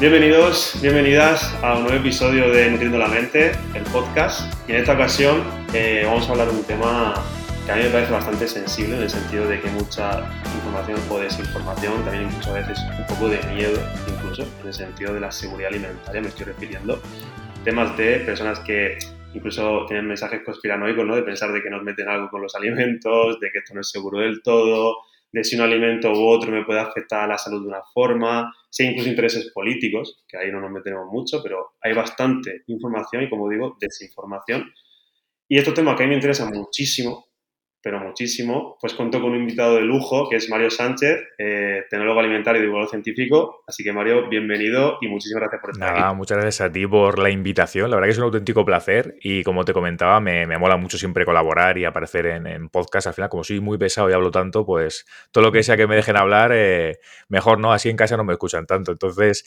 Bienvenidos, bienvenidas a un nuevo episodio de Nutriendo la Mente, el podcast. Y en esta ocasión eh, vamos a hablar de un tema que a mí me parece bastante sensible en el sentido de que mucha información o desinformación, también incluso a veces un poco de miedo, incluso en el sentido de la seguridad alimentaria, me estoy refiriendo. Temas de personas que incluso tienen mensajes conspiranoicos, ¿no? De pensar de que nos meten algo con los alimentos, de que esto no es seguro del todo, de si un alimento u otro me puede afectar a la salud de una forma, si hay incluso intereses políticos, que ahí no nos metemos mucho, pero hay bastante información y, como digo, desinformación. Y estos temas que a mí me interesan muchísimo, pero muchísimo, pues cuento con un invitado de lujo, que es Mario Sánchez, eh, tecnólogo alimentario y divulgador científico. Así que, Mario, bienvenido y muchísimas gracias por estar Nada, aquí. Muchas gracias a ti por la invitación. La verdad que es un auténtico placer y, como te comentaba, me, me mola mucho siempre colaborar y aparecer en, en, podcast. Al final, como soy muy pesado y hablo tanto, pues todo lo que sea que me dejen hablar, eh, mejor no, así en casa no me escuchan tanto. Entonces,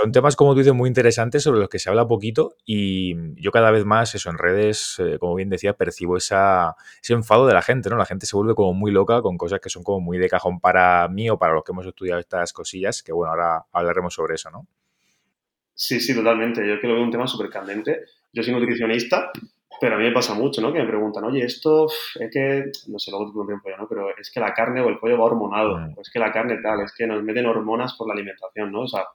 son temas, como tú dices, muy interesantes sobre los que se habla poquito y yo cada vez más, eso, en redes, eh, como bien decía, percibo esa, ese enfado de la gente, ¿no? La gente se vuelve como muy loca con cosas que son como muy de cajón para mí o para los que hemos estudiado estas cosillas, que bueno, ahora hablaremos sobre eso, ¿no? Sí, sí, totalmente. Yo creo que lo veo un tema súper candente. Yo soy nutricionista, pero a mí me pasa mucho, ¿no? Que me preguntan, oye, esto es que, no sé, luego te pregunto un pollo, ¿no? Pero es que la carne o el pollo va hormonado, mm. o es que la carne tal, es que nos meten hormonas por la alimentación, ¿no? O sea,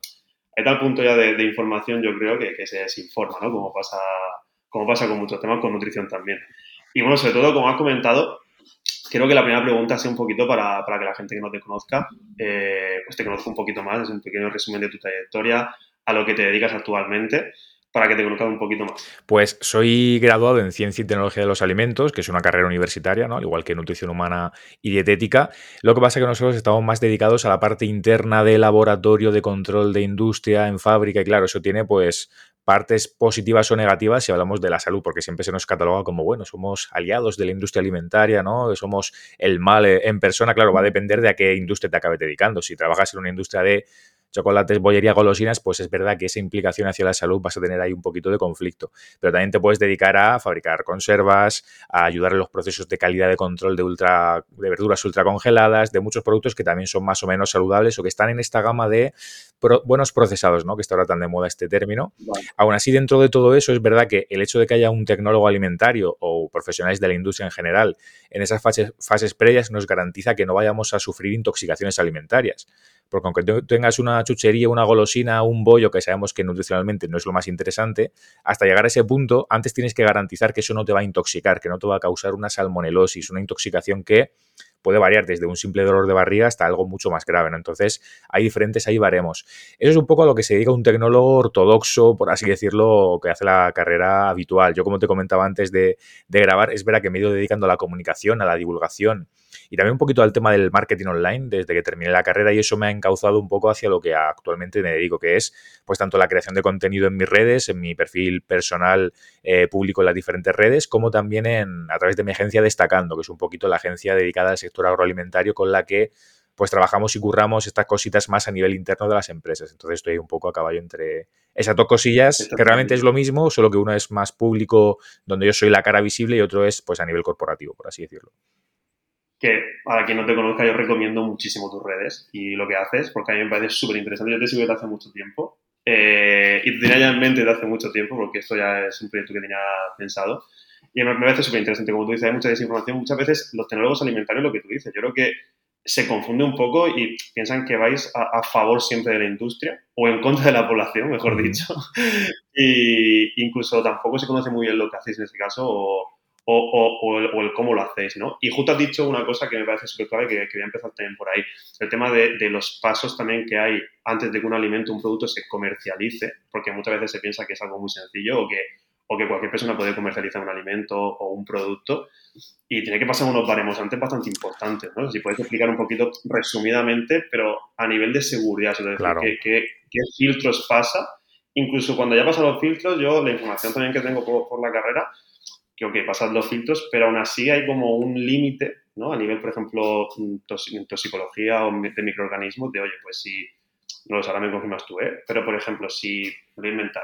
hay tal punto ya de, de información, yo creo, que, que, se desinforma, ¿no? Como pasa, como pasa con muchos temas, con nutrición también. Y bueno, sobre todo, como has comentado, creo que la primera pregunta sea un poquito para, para que la gente que no te conozca, eh, pues te conozca un poquito más, es un pequeño resumen de tu trayectoria, a lo que te dedicas actualmente para que te conozcan un poquito más? Pues soy graduado en Ciencia y Tecnología de los Alimentos, que es una carrera universitaria, ¿no? al igual que Nutrición Humana y Dietética. Lo que pasa es que nosotros estamos más dedicados a la parte interna de laboratorio, de control de industria, en fábrica, y claro, eso tiene pues partes positivas o negativas si hablamos de la salud, porque siempre se nos cataloga como, bueno, somos aliados de la industria alimentaria, ¿no? Somos el mal en persona, claro, va a depender de a qué industria te acabes dedicando. Si trabajas en una industria de chocolates, bollería, golosinas, pues es verdad que esa implicación hacia la salud vas a tener ahí un poquito de conflicto. Pero también te puedes dedicar a fabricar conservas, a ayudar en los procesos de calidad de control de, ultra, de verduras ultracongeladas, de muchos productos que también son más o menos saludables o que están en esta gama de pro, buenos procesados, ¿no? Que está ahora tan de moda este término. Vale. Aún así, dentro de todo eso, es verdad que el hecho de que haya un tecnólogo alimentario o profesionales de la industria en general en esas fases, fases previas nos garantiza que no vayamos a sufrir intoxicaciones alimentarias. Porque aunque tengas una chuchería, una golosina, un bollo, que sabemos que nutricionalmente no es lo más interesante, hasta llegar a ese punto, antes tienes que garantizar que eso no te va a intoxicar, que no te va a causar una salmonelosis, una intoxicación que puede variar desde un simple dolor de barriga hasta algo mucho más grave. ¿no? Entonces, hay diferentes, ahí baremos. Eso es un poco a lo que se dedica un tecnólogo ortodoxo, por así decirlo, que hace la carrera habitual. Yo, como te comentaba antes de, de grabar, es verdad que me he ido dedicando a la comunicación, a la divulgación y también un poquito al tema del marketing online desde que terminé la carrera y eso me ha encauzado un poco hacia lo que actualmente me dedico, que es pues tanto la creación de contenido en mis redes, en mi perfil personal eh, público en las diferentes redes, como también en, a través de mi agencia Destacando, que es un poquito la agencia dedicada al sector agroalimentario con la que pues trabajamos y curramos estas cositas más a nivel interno de las empresas. Entonces estoy un poco a caballo entre esas dos cosillas, que realmente es lo mismo, solo que uno es más público, donde yo soy la cara visible, y otro es pues a nivel corporativo, por así decirlo que para quien no te conozca yo recomiendo muchísimo tus redes y lo que haces, porque a mí me parece súper interesante. Yo te sigo desde hace mucho tiempo eh, y te tenía ya en mente desde hace mucho tiempo, porque esto ya es un proyecto que tenía pensado. Y me, me parece súper interesante, como tú dices, hay mucha desinformación. Muchas veces los tecnólogos alimentarios, lo que tú dices, yo creo que se confunde un poco y piensan que vais a, a favor siempre de la industria o en contra de la población, mejor dicho. y incluso tampoco se conoce muy bien lo que hacéis en este caso o, o, o, o, el, o, el, cómo lo hacéis, ¿no? Y justo has dicho una cosa que me parece súper clave, que, que voy a empezar también por ahí, el tema de, de, los pasos también que hay antes de que un alimento, un producto se comercialice, porque muchas veces se piensa que es algo muy sencillo o que, o que cualquier persona puede comercializar un alimento o un producto, y tiene que pasar unos baremos antes bastante importantes, ¿no? Si puedes explicar un poquito resumidamente, pero a nivel de seguridad, es decir, claro. ¿qué, qué, qué filtros pasa? Incluso cuando ya pasan los filtros, yo la información también que tengo por, por la carrera, que, ok, pasan los filtros, pero aún así hay como un límite, ¿no? A nivel, por ejemplo, tos toxicología o de microorganismos, de, oye, pues si, no lo ahora me confirmas tú, ¿eh? Pero, por ejemplo, si, lo voy a inventar,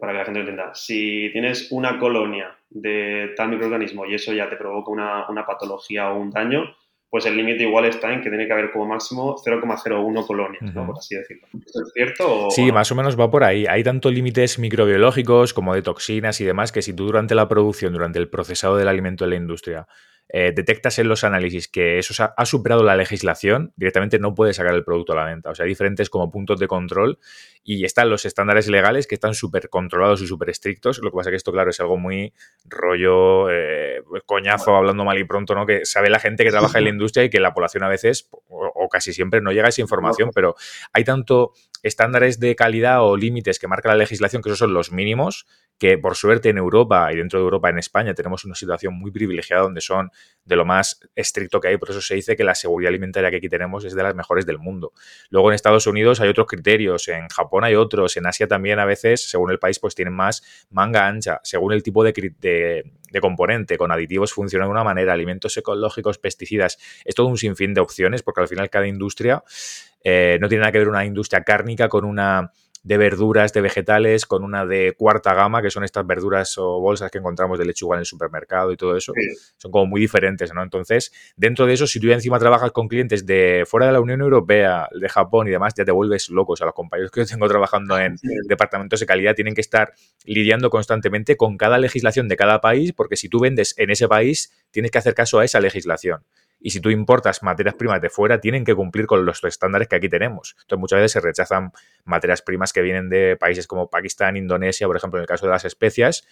para que la gente lo entienda, si tienes una colonia de tal microorganismo y eso ya te provoca una, una patología o un daño, pues el límite igual está en que tiene que haber como máximo 0,01 colonias, ¿no? por así decirlo. ¿Esto es cierto? sí, más o menos va por ahí. Hay tanto límites microbiológicos como de toxinas y demás que si tú durante la producción, durante el procesado del alimento en la industria, eh, detectas en los análisis que eso ha, superado la legislación, directamente no puedes sacar el producto a la venta. O sea, hay diferentes como puntos de control y están los estándares legales que están súper controlados y súper estrictos. Lo que pasa es que esto, claro, es algo muy rollo, eh, coñazo, hablando mal y pronto, ¿no? Que sabe la gente que trabaja en la industria y que la población a veces, o, casi siempre, no llega esa información, pero hay tanto estándares de calidad o límites que marca la legislación, que esos son los mínimos, que por suerte en Europa y dentro de Europa en España tenemos una situación muy privilegiada donde son de lo más estricto que hay, por eso se dice que la seguridad alimentaria que aquí tenemos es de las mejores del mundo. Luego en Estados Unidos hay otros criterios, en Japón hay otros, en Asia también a veces, según el país, pues tienen más manga ancha, según el tipo de, de, componente, con aditivos funciona de una manera, alimentos ecológicos, pesticidas, es todo un sinfín de opciones, porque al final cada industria eh, no tiene nada que ver una industria cárnica con una de verduras, de vegetales, con una de cuarta gama, que son estas verduras o bolsas que encontramos de lechuga en el supermercado y todo eso. Son como muy diferentes, ¿no? Entonces, dentro de eso, si tú ya encima trabajas con clientes de fuera de la Unión Europea, de Japón y demás, ya te vuelves locos. A los compañeros que yo tengo trabajando en departamentos de calidad tienen que estar lidiando constantemente con cada legislación de cada país, porque si tú vendes en ese país, tienes que hacer caso a esa legislación y si tú importas materias primas de fuera, tienen que cumplir con los estándares que aquí tenemos. Entonces, muchas veces se rechazan materias primas que vienen de países como Pakistán, Indonesia, por ejemplo, en el caso de las especias,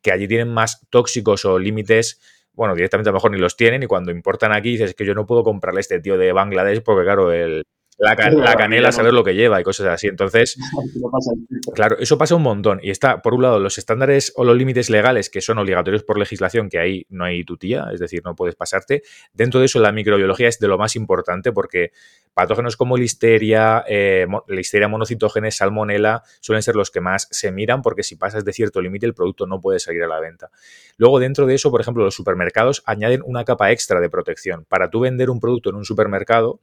que allí tienen más tóxicos o límites bueno, directamente a lo mejor ni los tienen y cuando importan aquí dices que yo no puedo comprarle a este tío de Bangladesh porque claro, el, la, canela, saber lo que lleva y cosas así. Entonces, claro, eso pasa un montón. Y está, por un lado, los estándares o los límites legales que son obligatorios por legislación, que ahí no hay tutía, es decir, no puedes pasarte. Dentro de eso, la microbiología es de lo más importante porque patógenos como listeria, eh, listeria monocitógenes, salmonela, suelen ser los que más se miran porque si pasas de cierto límite, el producto no puede salir a la venta. Luego, dentro de eso, por ejemplo, los supermercados añaden una capa extra de protección. Para tú vender un producto en un supermercado,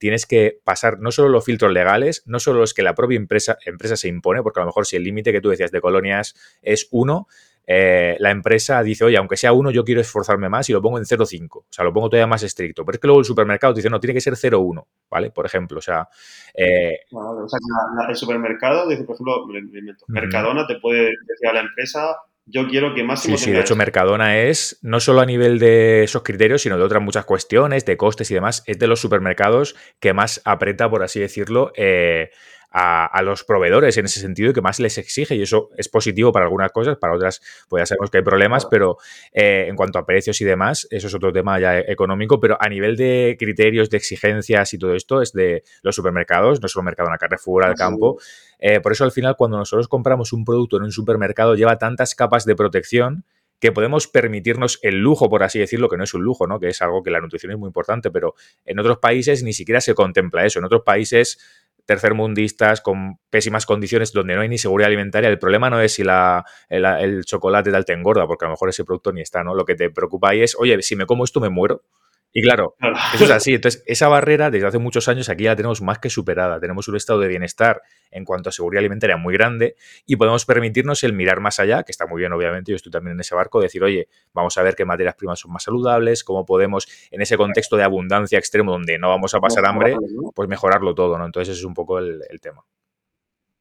tienes que pasar no solo los filtros legales, no solo los que la propia empresa, empresa se impone, porque a lo mejor si el límite que tú decías de colonias es uno, eh, la empresa dice, oye, aunque sea uno, yo quiero esforzarme más y lo pongo en 0,5. O sea, lo pongo todavía más estricto. Pero es que luego el supermercado dice, no, tiene que ser 0,1, ¿vale? Por ejemplo, o sea... Eh, o sea, el supermercado dice, por ejemplo, Mercadona te puede decir a la empresa, yo quiero que máximo. Sí, sí, de hecho, Mercadona es no solo a nivel de esos criterios, sino de otras muchas cuestiones, de costes y demás, es de los supermercados que más aprieta, por así decirlo, eh, a, los proveedores en ese sentido y que más les exige. Y eso es positivo para algunas cosas, para otras, pues ya sabemos que hay problemas, pero eh, en cuanto a precios y demás, eso es otro tema ya económico. Pero a nivel de criterios, de exigencias y todo esto, es de los supermercados, no solo Mercadona, Carrefour, al campo. Eh, por eso al final, cuando nosotros compramos un producto en un supermercado, lleva tantas capas de protección que podemos permitirnos el lujo, por así decirlo, que no es un lujo, ¿no? Que es algo que la nutrición es muy importante, pero en otros países ni siquiera se contempla eso. En otros países tercermundistas con pésimas condiciones donde no hay ni seguridad alimentaria, el problema no es si la, el, chocolate tal te engorda, porque a lo mejor ese producto ni está, ¿no? Lo que te preocupa ahí es, oye, si me como esto me muero. Y claro, eso es así. Entonces, esa barrera desde hace muchos años aquí la tenemos más que superada. Tenemos un estado de bienestar en cuanto a seguridad alimentaria muy grande y podemos permitirnos el mirar más allá, que está muy bien, obviamente. Yo estoy también en ese barco, decir, oye, vamos a ver qué materias primas son más saludables, cómo podemos, en ese contexto de abundancia extremo donde no vamos a pasar hambre, pues mejorarlo todo, ¿no? Entonces, ese es un poco el, tema.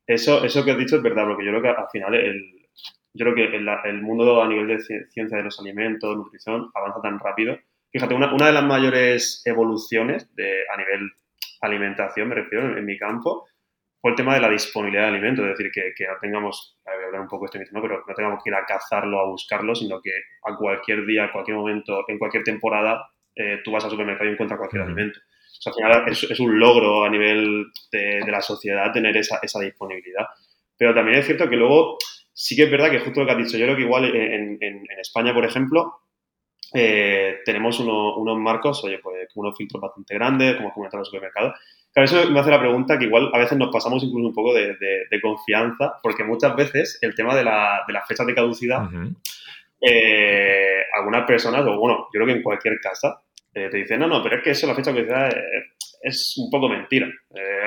Eso, eso que has dicho es verdad, porque yo creo que al final el, yo creo que el, el mundo a nivel de ciencia de los alimentos, nutrición, avanza tan rápido Fíjate, una, una de las mayores evoluciones de, a nivel alimentación, me refiero, en, mi campo, fue el tema de la disponibilidad de alimentos, es decir, que, que no tengamos, voy a hablar un poco de esto mismo, pero no tengamos que ir a cazarlo, a buscarlo, sino que a cualquier día, a cualquier momento, en cualquier temporada, eh, tú vas al supermercado y encuentras cualquier alimento. O sea, al final es, es, un logro a nivel de, de la sociedad tener esa, esa, disponibilidad. Pero también es cierto que luego sí que es verdad que justo lo que has dicho, yo creo que igual en, en, en España, por ejemplo, eh, tenemos unos marcos, oye, pues unos filtros bastante grandes, como comentaba el supermercado. Claro, eso me hace la pregunta que igual a veces nos pasamos incluso un poco de, confianza, porque muchas veces el tema de, la, de las fechas de caducidad, eh, algunas personas, o bueno, yo creo que en cualquier casa, eh, te dicen, no, no, pero es que eso, la fecha de caducidad es, un poco mentira.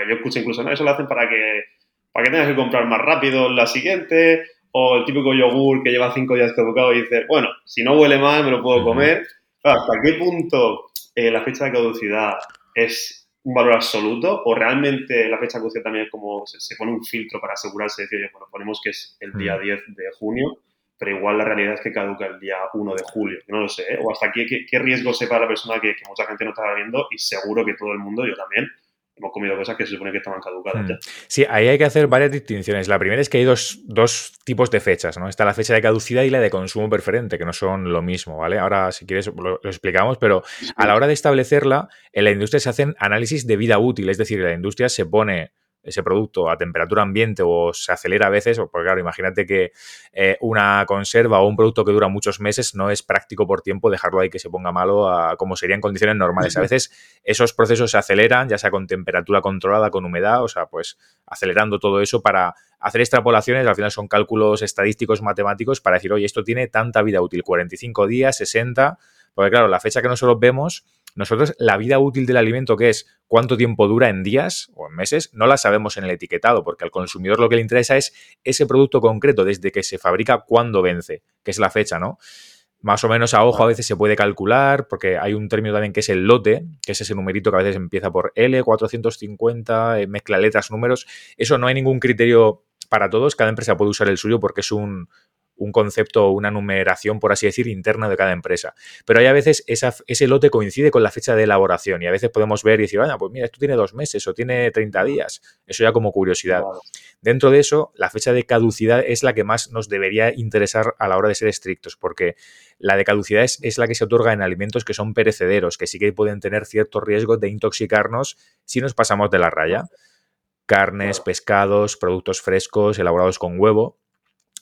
yo escucho incluso, no, eso lo hacen para que, para que tengas que comprar más rápido la siguiente, o el típico yogur que lleva cinco días caducado y dice, bueno, si no huele mal, me lo puedo comer. ¿Hasta qué punto eh, la fecha de caducidad es un valor absoluto o realmente la fecha de caducidad también es como se, pone un filtro para asegurarse de decir, bueno, ponemos que es el día 10 mm. de junio, pero igual la realidad es que caduca el día 1 de julio, no lo sé, ¿eh? o hasta aquí qué, riesgo sepa la persona que, que mucha gente no está viendo y seguro que todo el mundo, yo también, hemos comido cosas que se supone que estaban caducadas hmm. Sí, ahí hay que hacer varias distinciones. La primera es que hay dos, tipos de fechas, ¿no? Está la fecha de caducidad y la de consumo preferente, que no son lo mismo, ¿vale? Ahora, si quieres, lo, explicamos, pero a la hora de establecerla, en la industria se hacen análisis de vida útil, es decir, la industria se pone ese producto a temperatura ambiente o se acelera a veces, porque claro, imagínate que eh, una conserva o un producto que dura muchos meses no es práctico por tiempo dejarlo ahí que se ponga malo a, como sería en condiciones normales. A veces esos procesos se aceleran, ya sea con temperatura controlada, con humedad, o sea, pues acelerando todo eso para hacer extrapolaciones, al final son cálculos estadísticos matemáticos para decir, oye, esto tiene tanta vida útil, 45 días, 60, porque claro, la fecha que nosotros vemos nosotros la vida útil del alimento, que es cuánto tiempo dura en días o en meses, no la sabemos en el etiquetado, porque al consumidor lo que le interesa es ese producto concreto, desde que se fabrica, cuándo vence, que es la fecha, ¿no? Más o menos a ojo a veces se puede calcular, porque hay un término también que es el lote, que es ese numerito que a veces empieza por L, 450, eh, mezcla letras, números. Eso no hay ningún criterio para todos, cada empresa puede usar el suyo porque es un, un concepto o una numeración, por así decir, interna de cada empresa. Pero hay a veces ese lote coincide con la fecha de elaboración y a veces podemos ver y decir, vaya, pues mira, esto tiene dos meses o tiene 30 días. Eso ya como curiosidad. Dentro de eso, la fecha de caducidad es la que más nos debería interesar a la hora de ser estrictos, porque la de caducidad es, es la que se otorga en alimentos que son perecederos, que sí que pueden tener cierto riesgo de intoxicarnos si nos pasamos de la raya carnes, pescados, productos frescos elaborados con huevo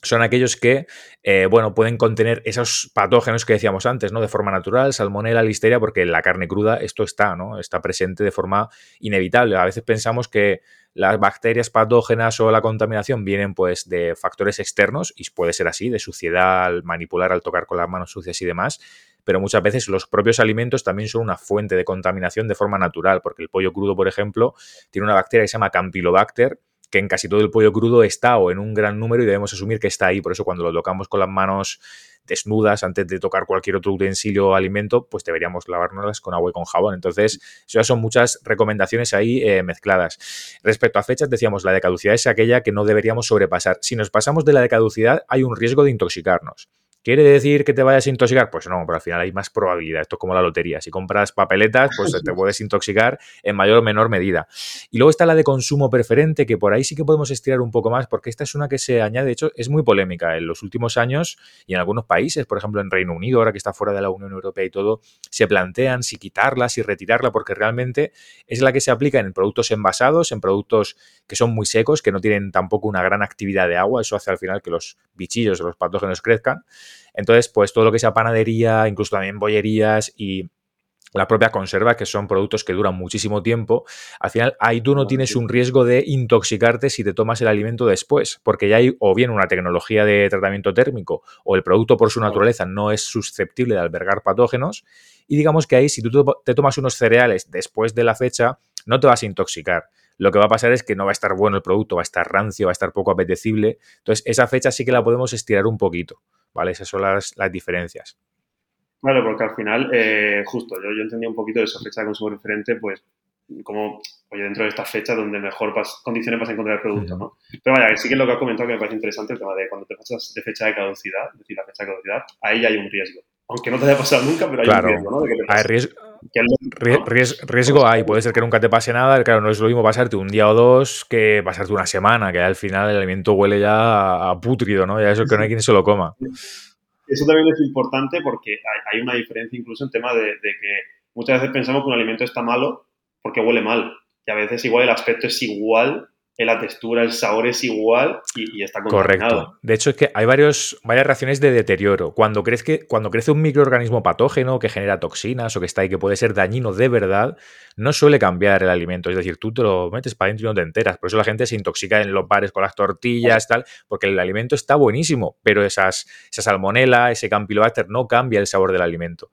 son aquellos que, eh, bueno, pueden contener esos patógenos que decíamos antes, ¿no? De forma natural, salmonela, listeria, porque en la carne cruda esto está, ¿no? Está presente de forma inevitable. A veces pensamos que las bacterias patógenas o la contaminación vienen, pues, de factores externos, y puede ser así, de suciedad, al manipular, al tocar con las manos sucias y demás, pero muchas veces los propios alimentos también son una fuente de contaminación de forma natural, porque el pollo crudo, por ejemplo, tiene una bacteria que se llama Campylobacter, que en casi todo el pollo crudo está o en un gran número y debemos asumir que está ahí. Por eso cuando lo tocamos con las manos desnudas antes de tocar cualquier otro utensilio o alimento, pues deberíamos lavárnoslas con agua y con jabón. Entonces, ya son muchas recomendaciones ahí eh, mezcladas. Respecto a fechas, decíamos, la de caducidad es aquella que no deberíamos sobrepasar. Si nos pasamos de la de caducidad, hay un riesgo de intoxicarnos. ¿Quiere decir que te vayas a intoxicar? Pues no, pero al final hay más probabilidad. Esto es como la lotería. Si compras papeletas, pues te puedes intoxicar en mayor o menor medida. Y luego está la de consumo preferente, que por ahí sí que podemos estirar un poco más, porque esta es una que se añade, de hecho, es muy polémica. En los últimos años y en algunos países, por ejemplo en Reino Unido, ahora que está fuera de la Unión Europea y todo, se plantean si quitarla, si retirarla, porque realmente es la que se aplica en productos envasados, en productos que son muy secos, que no tienen tampoco una gran actividad de agua. Eso hace al final que los bichillos, los patógenos crezcan. Entonces, pues todo lo que sea panadería, incluso también bollerías y la propia conserva, que son productos que duran muchísimo tiempo, al final ahí tú no tienes un riesgo de intoxicarte si te tomas el alimento después, porque ya hay o bien una tecnología de tratamiento térmico o el producto por su naturaleza no es susceptible de albergar patógenos y digamos que ahí si tú te tomas unos cereales después de la fecha, no te vas a intoxicar lo que va a pasar es que no va a estar bueno el producto, va a estar rancio, va a estar poco apetecible. Entonces, esa fecha sí que la podemos estirar un poquito, ¿vale? Esas son las, diferencias. Claro, porque al final, eh, justo, yo, yo entendía un poquito de esa fecha de consumo diferente, pues como, oye, dentro de esta fecha donde mejor condiciones vas a encontrar el producto, ¿no? Pero vaya, sí que es lo que has comentado que me parece interesante, el tema de cuando te pasas de fecha de caducidad, es decir, la fecha de caducidad, ahí ya hay un riesgo. Aunque no te haya pasado nunca, pero hay un riesgo, ¿no? hay riesgo, riesgo hay, puede ser que nunca te pase nada, claro, no es lo mismo pasarte un día o dos que pasarte una semana, que al final el alimento huele ya a putrido, ¿no? Ya eso que no hay quien se lo coma. Eso también es importante porque hay, una diferencia incluso en tema de, de que muchas veces pensamos que un alimento está malo porque huele mal. Y a veces igual el aspecto es igual la textura, el sabor es igual y, está contaminado. Correcto. De hecho, es que hay varios, varias reacciones de deterioro. Cuando, crece, cuando crece un microorganismo patógeno que genera toxinas o que está ahí que puede ser dañino de verdad, no suele cambiar el alimento. Es decir, tú te lo metes para adentro y no te enteras. Por eso la gente se intoxica en los bares con las tortillas, tal, porque el alimento está buenísimo, pero esas, esa salmonela, ese campylobacter no cambia el sabor del alimento.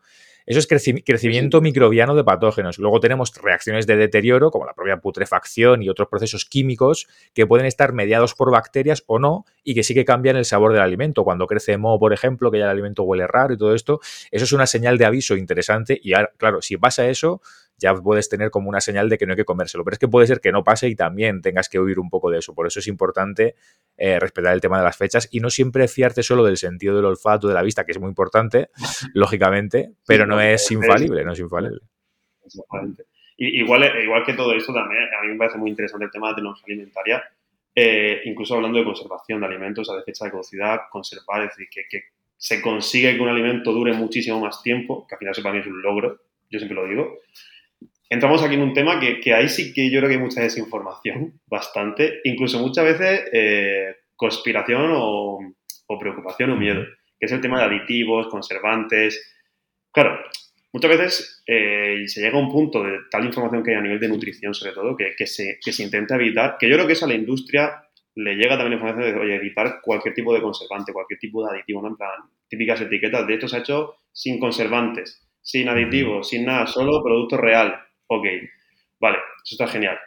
Eso es crecimiento microbiano de patógenos. Luego tenemos reacciones de deterioro, como la propia putrefacción y otros procesos químicos que pueden estar mediados por bacterias o no y que sí que cambian el sabor del alimento. Cuando crece moho, por ejemplo, que ya el alimento huele raro y todo esto, eso es una señal de aviso interesante y claro, si pasa eso, ya puedes tener como una señal de que no hay que comérselo. Pero es que puede ser que no pase y también tengas que huir un poco de eso. Por eso es importante eh, respetar el tema de las fechas y no siempre fiarte solo del sentido del olfato, de la vista, que es muy importante, lógicamente, pero no es infalible, no es infalible. Exactamente. igual, igual que todo esto también, a mí me parece muy interesante el tema de tecnología alimentaria, eh, incluso hablando de conservación de alimentos, de fecha de caducidad, conservar, es decir, que, que, se consigue que un alimento dure muchísimo más tiempo, que al final eso para mí es un logro, yo siempre lo digo, entramos aquí en un tema que, ahí sí que yo creo que hay mucha desinformación, bastante, incluso muchas veces eh, conspiración o, preocupación o miedo, que es el tema de aditivos, conservantes. Claro, muchas veces eh, se llega a un punto de tal información que hay a nivel de nutrición, sobre todo, que, se, que se intenta evitar, que yo creo que eso a la industria le llega también información de, oye, evitar cualquier tipo de conservante, cualquier tipo de aditivo, ¿no? En plan, típicas etiquetas de esto se ha hecho sin conservantes, sin aditivos, sin nada, solo producto real ok, vale, eso está genial.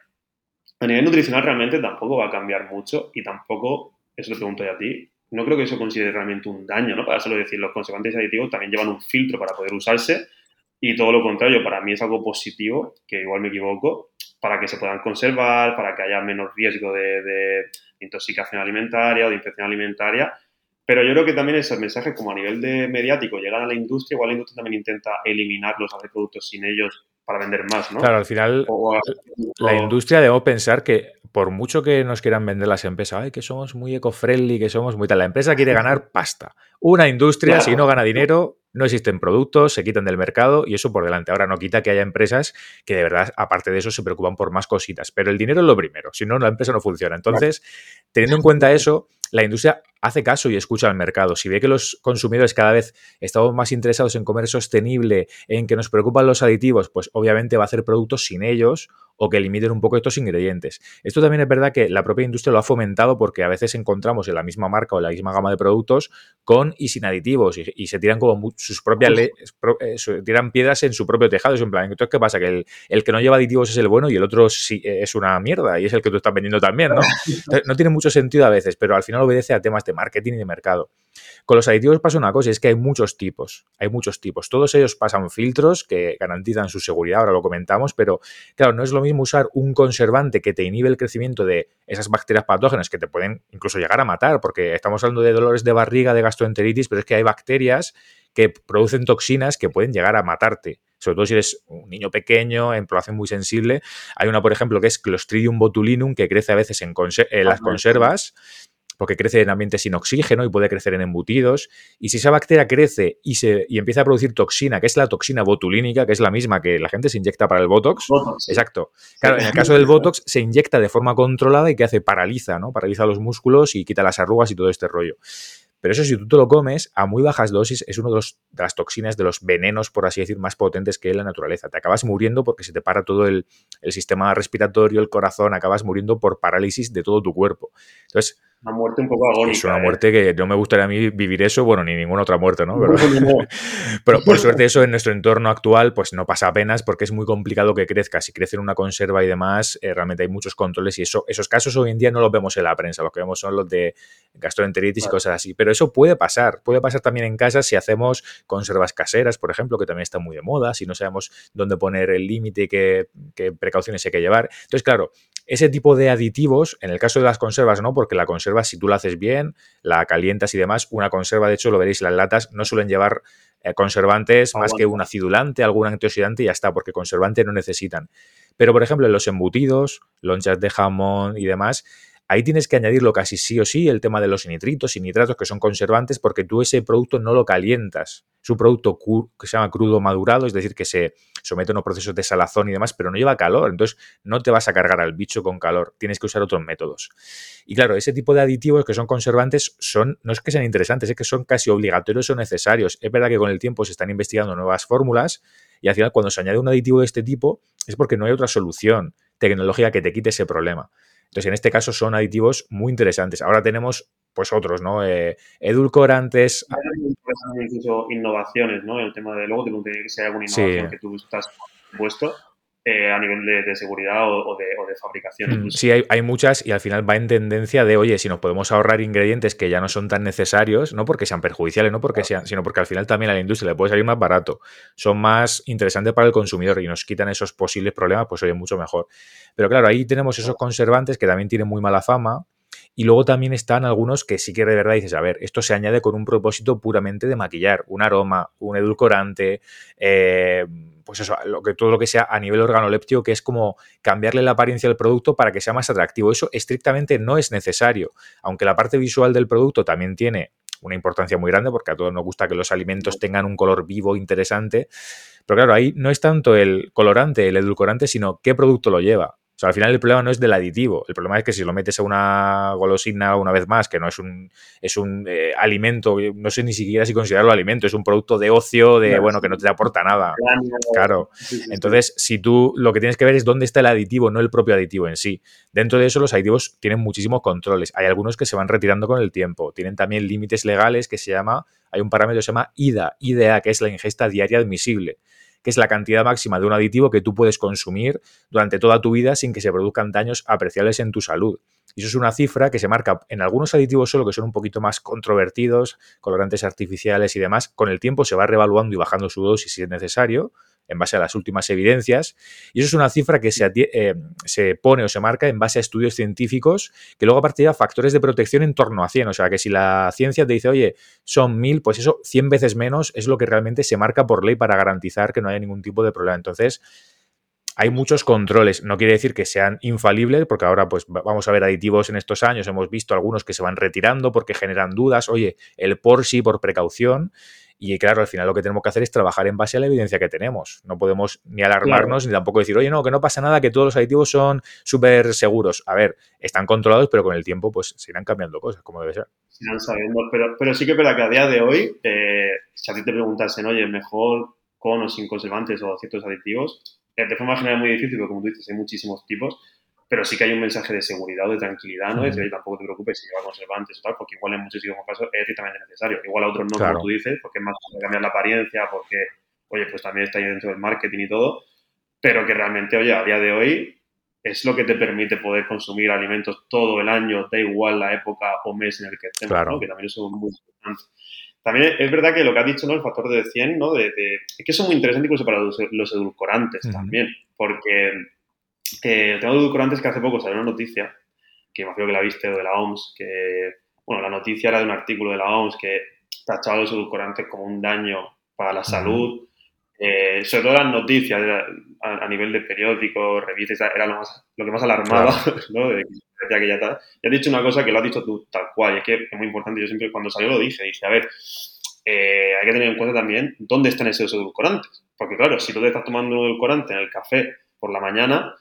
A nivel nutricional realmente tampoco va a cambiar mucho y tampoco, eso te pregunto yo a ti, no creo que eso considere realmente un daño, ¿no? Para solo decir, los conservantes aditivos también llevan un filtro para poder usarse y todo lo contrario, para mí es algo positivo, que igual me equivoco, para que se puedan conservar, para que haya menos riesgo de, intoxicación alimentaria o de infección alimentaria. Pero yo creo que también esos mensajes, como a nivel de mediático, llegan a la industria, igual la industria también intenta eliminarlos, hacer productos sin ellos para vender más, ¿no? Claro, al final la industria debo pensar que por mucho que nos quieran vender las empresas, ay, que somos muy eco-friendly, que somos muy tal, la empresa quiere ganar pasta. Una industria, si no gana dinero, no existen productos, se quitan del mercado y eso por delante. Ahora no quita que haya empresas que de verdad, aparte de eso, se preocupan por más cositas, pero el dinero es lo primero, si no, la empresa no funciona. Entonces, teniendo en cuenta eso, la industria hace caso y escucha al mercado. Si ve que los consumidores cada vez estamos más interesados en comer sostenible, en que nos preocupan los aditivos, pues obviamente va a hacer productos sin ellos o que limiten un poco estos ingredientes. Esto también es verdad que la propia industria lo ha fomentado porque a veces encontramos en la misma marca o en la misma gama de productos con y sin aditivos y, se tiran como sus propias le, eh, tiran piedras en su propio tejado. Es en plan, entonces, ¿qué pasa? Que el, que no lleva aditivos es el bueno y el otro sí, eh, es una mierda y es el que tú estás vendiendo también, ¿no? no tiene mucho sentido a veces, pero al final obedece a temas de marketing y de mercado. Con los aditivos pasa una cosa, es que hay muchos tipos, hay muchos tipos. Todos ellos pasan filtros que garantizan su seguridad, ahora lo comentamos, pero claro, no es lo mismo usar un conservante que te inhibe el crecimiento de esas bacterias patógenas que te pueden incluso llegar a matar, porque estamos hablando de dolores de barriga, de gastroenteritis, pero es que hay bacterias que producen toxinas que pueden llegar a matarte sobre todo si eres un niño pequeño, en población muy sensible. Hay una, por ejemplo, que es Clostridium botulinum, que crece a veces en, las conservas porque crece en ambientes sin oxígeno y puede crecer en embutidos. Y si esa bacteria crece y, se, y empieza a producir toxina, que es la toxina botulínica, que es la misma que la gente se inyecta para el Botox. exacto. Claro, en el caso del Botox se inyecta de forma controlada y que hace paraliza, ¿no? Paraliza los músculos y quita las arrugas y todo este rollo. Pero eso si tú te lo comes a muy bajas dosis es uno de, las toxinas, de los venenos, por así decir, más potentes que hay en la naturaleza. Te acabas muriendo porque se te para todo el, el sistema respiratorio, el corazón, acabas muriendo por parálisis de todo tu cuerpo. Entonces, una muerte un poco agónica. Es una ¿eh? muerte que no me gustaría a mí vivir eso, bueno, ni ninguna otra muerte, ¿no? Pero, por suerte eso en nuestro entorno actual pues no pasa apenas porque es muy complicado que crezca. Si crece en una conserva y demás, eh, realmente hay muchos controles y eso, esos casos hoy en día no los vemos en la prensa, los que vemos son los de gastroenteritis y cosas así. Pero eso puede pasar, puede pasar también en casa si hacemos conservas caseras, por ejemplo, que también está muy de moda, si no sabemos dónde poner el límite y qué, qué precauciones hay que llevar. Entonces, claro, ese tipo de aditivos, en el caso de las conservas, no, porque la conserva, si tú la haces bien, la calientas y demás, una conserva, de hecho, lo veréis, las latas no suelen llevar eh, conservantes más que un acidulante, algún antioxidante y ya está, porque conservante no necesitan. Pero, por ejemplo, en los embutidos, lonchas de jamón y demás, Ahí tienes que añadirlo casi sí o sí, el tema de los nitritos y nitratos que son conservantes, porque tú ese producto no lo calientas. Es un producto que se llama crudo madurado, es decir, que se somete a unos procesos de salazón y demás, pero no lleva calor. Entonces, no te vas a cargar al bicho con calor. Tienes que usar otros métodos. Y claro, ese tipo de aditivos que son conservantes son, no es que sean interesantes, es que son casi obligatorios o necesarios. Es verdad que con el tiempo se están investigando nuevas fórmulas y al final, cuando se añade un aditivo de este tipo, es porque no hay otra solución tecnológica que te quite ese problema. Entonces, en este caso son aditivos muy interesantes. Ahora tenemos pues otros, ¿no? Eh, edulcorantes. Incluso innovaciones, ¿no? El tema de luego te que si hay alguna innovación que tú estás puesto eh, a nivel de, seguridad o, de, fabricación. Mm, sí, hay, muchas y al final va en tendencia de, oye, si nos podemos ahorrar ingredientes que ya no son tan necesarios, no porque sean perjudiciales, no porque sean, sino porque al final también a la industria le puede salir más barato, son más interesantes para el consumidor y nos quitan esos posibles problemas, pues oye, mucho mejor. Pero claro, ahí tenemos esos conservantes que también tienen muy mala fama. Y luego también están algunos que sí que de verdad dices, a ver, esto se añade con un propósito puramente de maquillar, un aroma, un edulcorante, eh, pues eso, lo que, todo lo que sea a nivel organoléptico, que es como cambiarle la apariencia del producto para que sea más atractivo. Eso estrictamente no es necesario, aunque la parte visual del producto también tiene una importancia muy grande porque a todos nos gusta que los alimentos tengan un color vivo, interesante. Pero claro, ahí no es tanto el colorante, el edulcorante, sino qué producto lo lleva sea, al final el problema no es del aditivo, el problema es que si lo metes a una golosina una vez más, que no es un, es un eh, alimento, no sé ni siquiera si considerarlo alimento, es un producto de ocio, de bueno, que no te aporta nada. Claro. Entonces, si tú lo que tienes que ver es dónde está el aditivo, no el propio aditivo en sí. Dentro de eso, los aditivos tienen muchísimos controles. Hay algunos que se van retirando con el tiempo. Tienen también límites legales que se llama, hay un parámetro que se llama IDA, IDA, que es la ingesta diaria admisible que es la cantidad máxima de un aditivo que tú puedes consumir durante toda tu vida sin que se produzcan daños apreciables en tu salud. Y eso es una cifra que se marca en algunos aditivos solo que son un poquito más controvertidos, colorantes artificiales y demás. Con el tiempo se va revaluando y bajando su dosis si es necesario, en base a las últimas evidencias. Y eso es una cifra que se, eh, se, pone o se marca en base a estudios científicos que luego a partir de factores de protección en torno a 100. O sea, que si la ciencia te dice, oye, son 1000, pues eso 100 veces menos es lo que realmente se marca por ley para garantizar que no haya ningún tipo de problema. Entonces, hay muchos controles. No quiere decir que sean infalibles, porque ahora pues vamos a ver aditivos en estos años. Hemos visto algunos que se van retirando porque generan dudas. Oye, el por sí por precaución. Y claro, al final lo que tenemos que hacer es trabajar en base a la evidencia que tenemos. No podemos ni alarmarnos ni tampoco decir, oye, no, que no pasa nada, que todos los aditivos son súper seguros. A ver, están controlados, pero con el tiempo pues se irán cambiando cosas, como debe ser. Se irán sabiendo, pero, pero sí que verdad que a día de hoy, eh, si a ti te preguntasen, oye, mejor con o sin conservantes o ciertos aditivos, eh, de forma general es muy difícil, porque como tú dices, hay muchísimos tipos pero sí que hay un mensaje de seguridad o de tranquilidad, ¿no? Es decir, tampoco te preocupes si lleva conservantes o tal, porque igual en muchísimos casos es estrictamente necesario. Igual a otros no, como tú dices, porque es más cambiar la apariencia, porque, oye, pues también está ahí dentro del marketing y todo, pero que realmente, oye, a día de hoy es lo que te permite poder consumir alimentos todo el año, da igual la época o mes en el que estemos, ¿no? Que también es muy importante. También es verdad que lo que has dicho, ¿no? El factor de 100, ¿no? De, es que eso es muy interesante incluso para los, edulcorantes también, porque el tema de edulcorantes que hace poco salió una noticia, que imagino que la viste, de la OMS, que, bueno, la noticia era de un artículo de la OMS que tachaba los edulcorantes como un daño para la salud. Eh, sobre todo las noticias a, nivel de periódicos, revistas, era lo, más, lo que más alarmaba, ¿no? De, que ya, ya has dicho una cosa que lo has dicho tú tal cual, y es que es muy importante, yo siempre cuando salió lo dije, dije, a ver, eh, hay que tener en cuenta también dónde están esos edulcorantes, porque claro, si tú te estás tomando un edulcorante en el café por la mañana,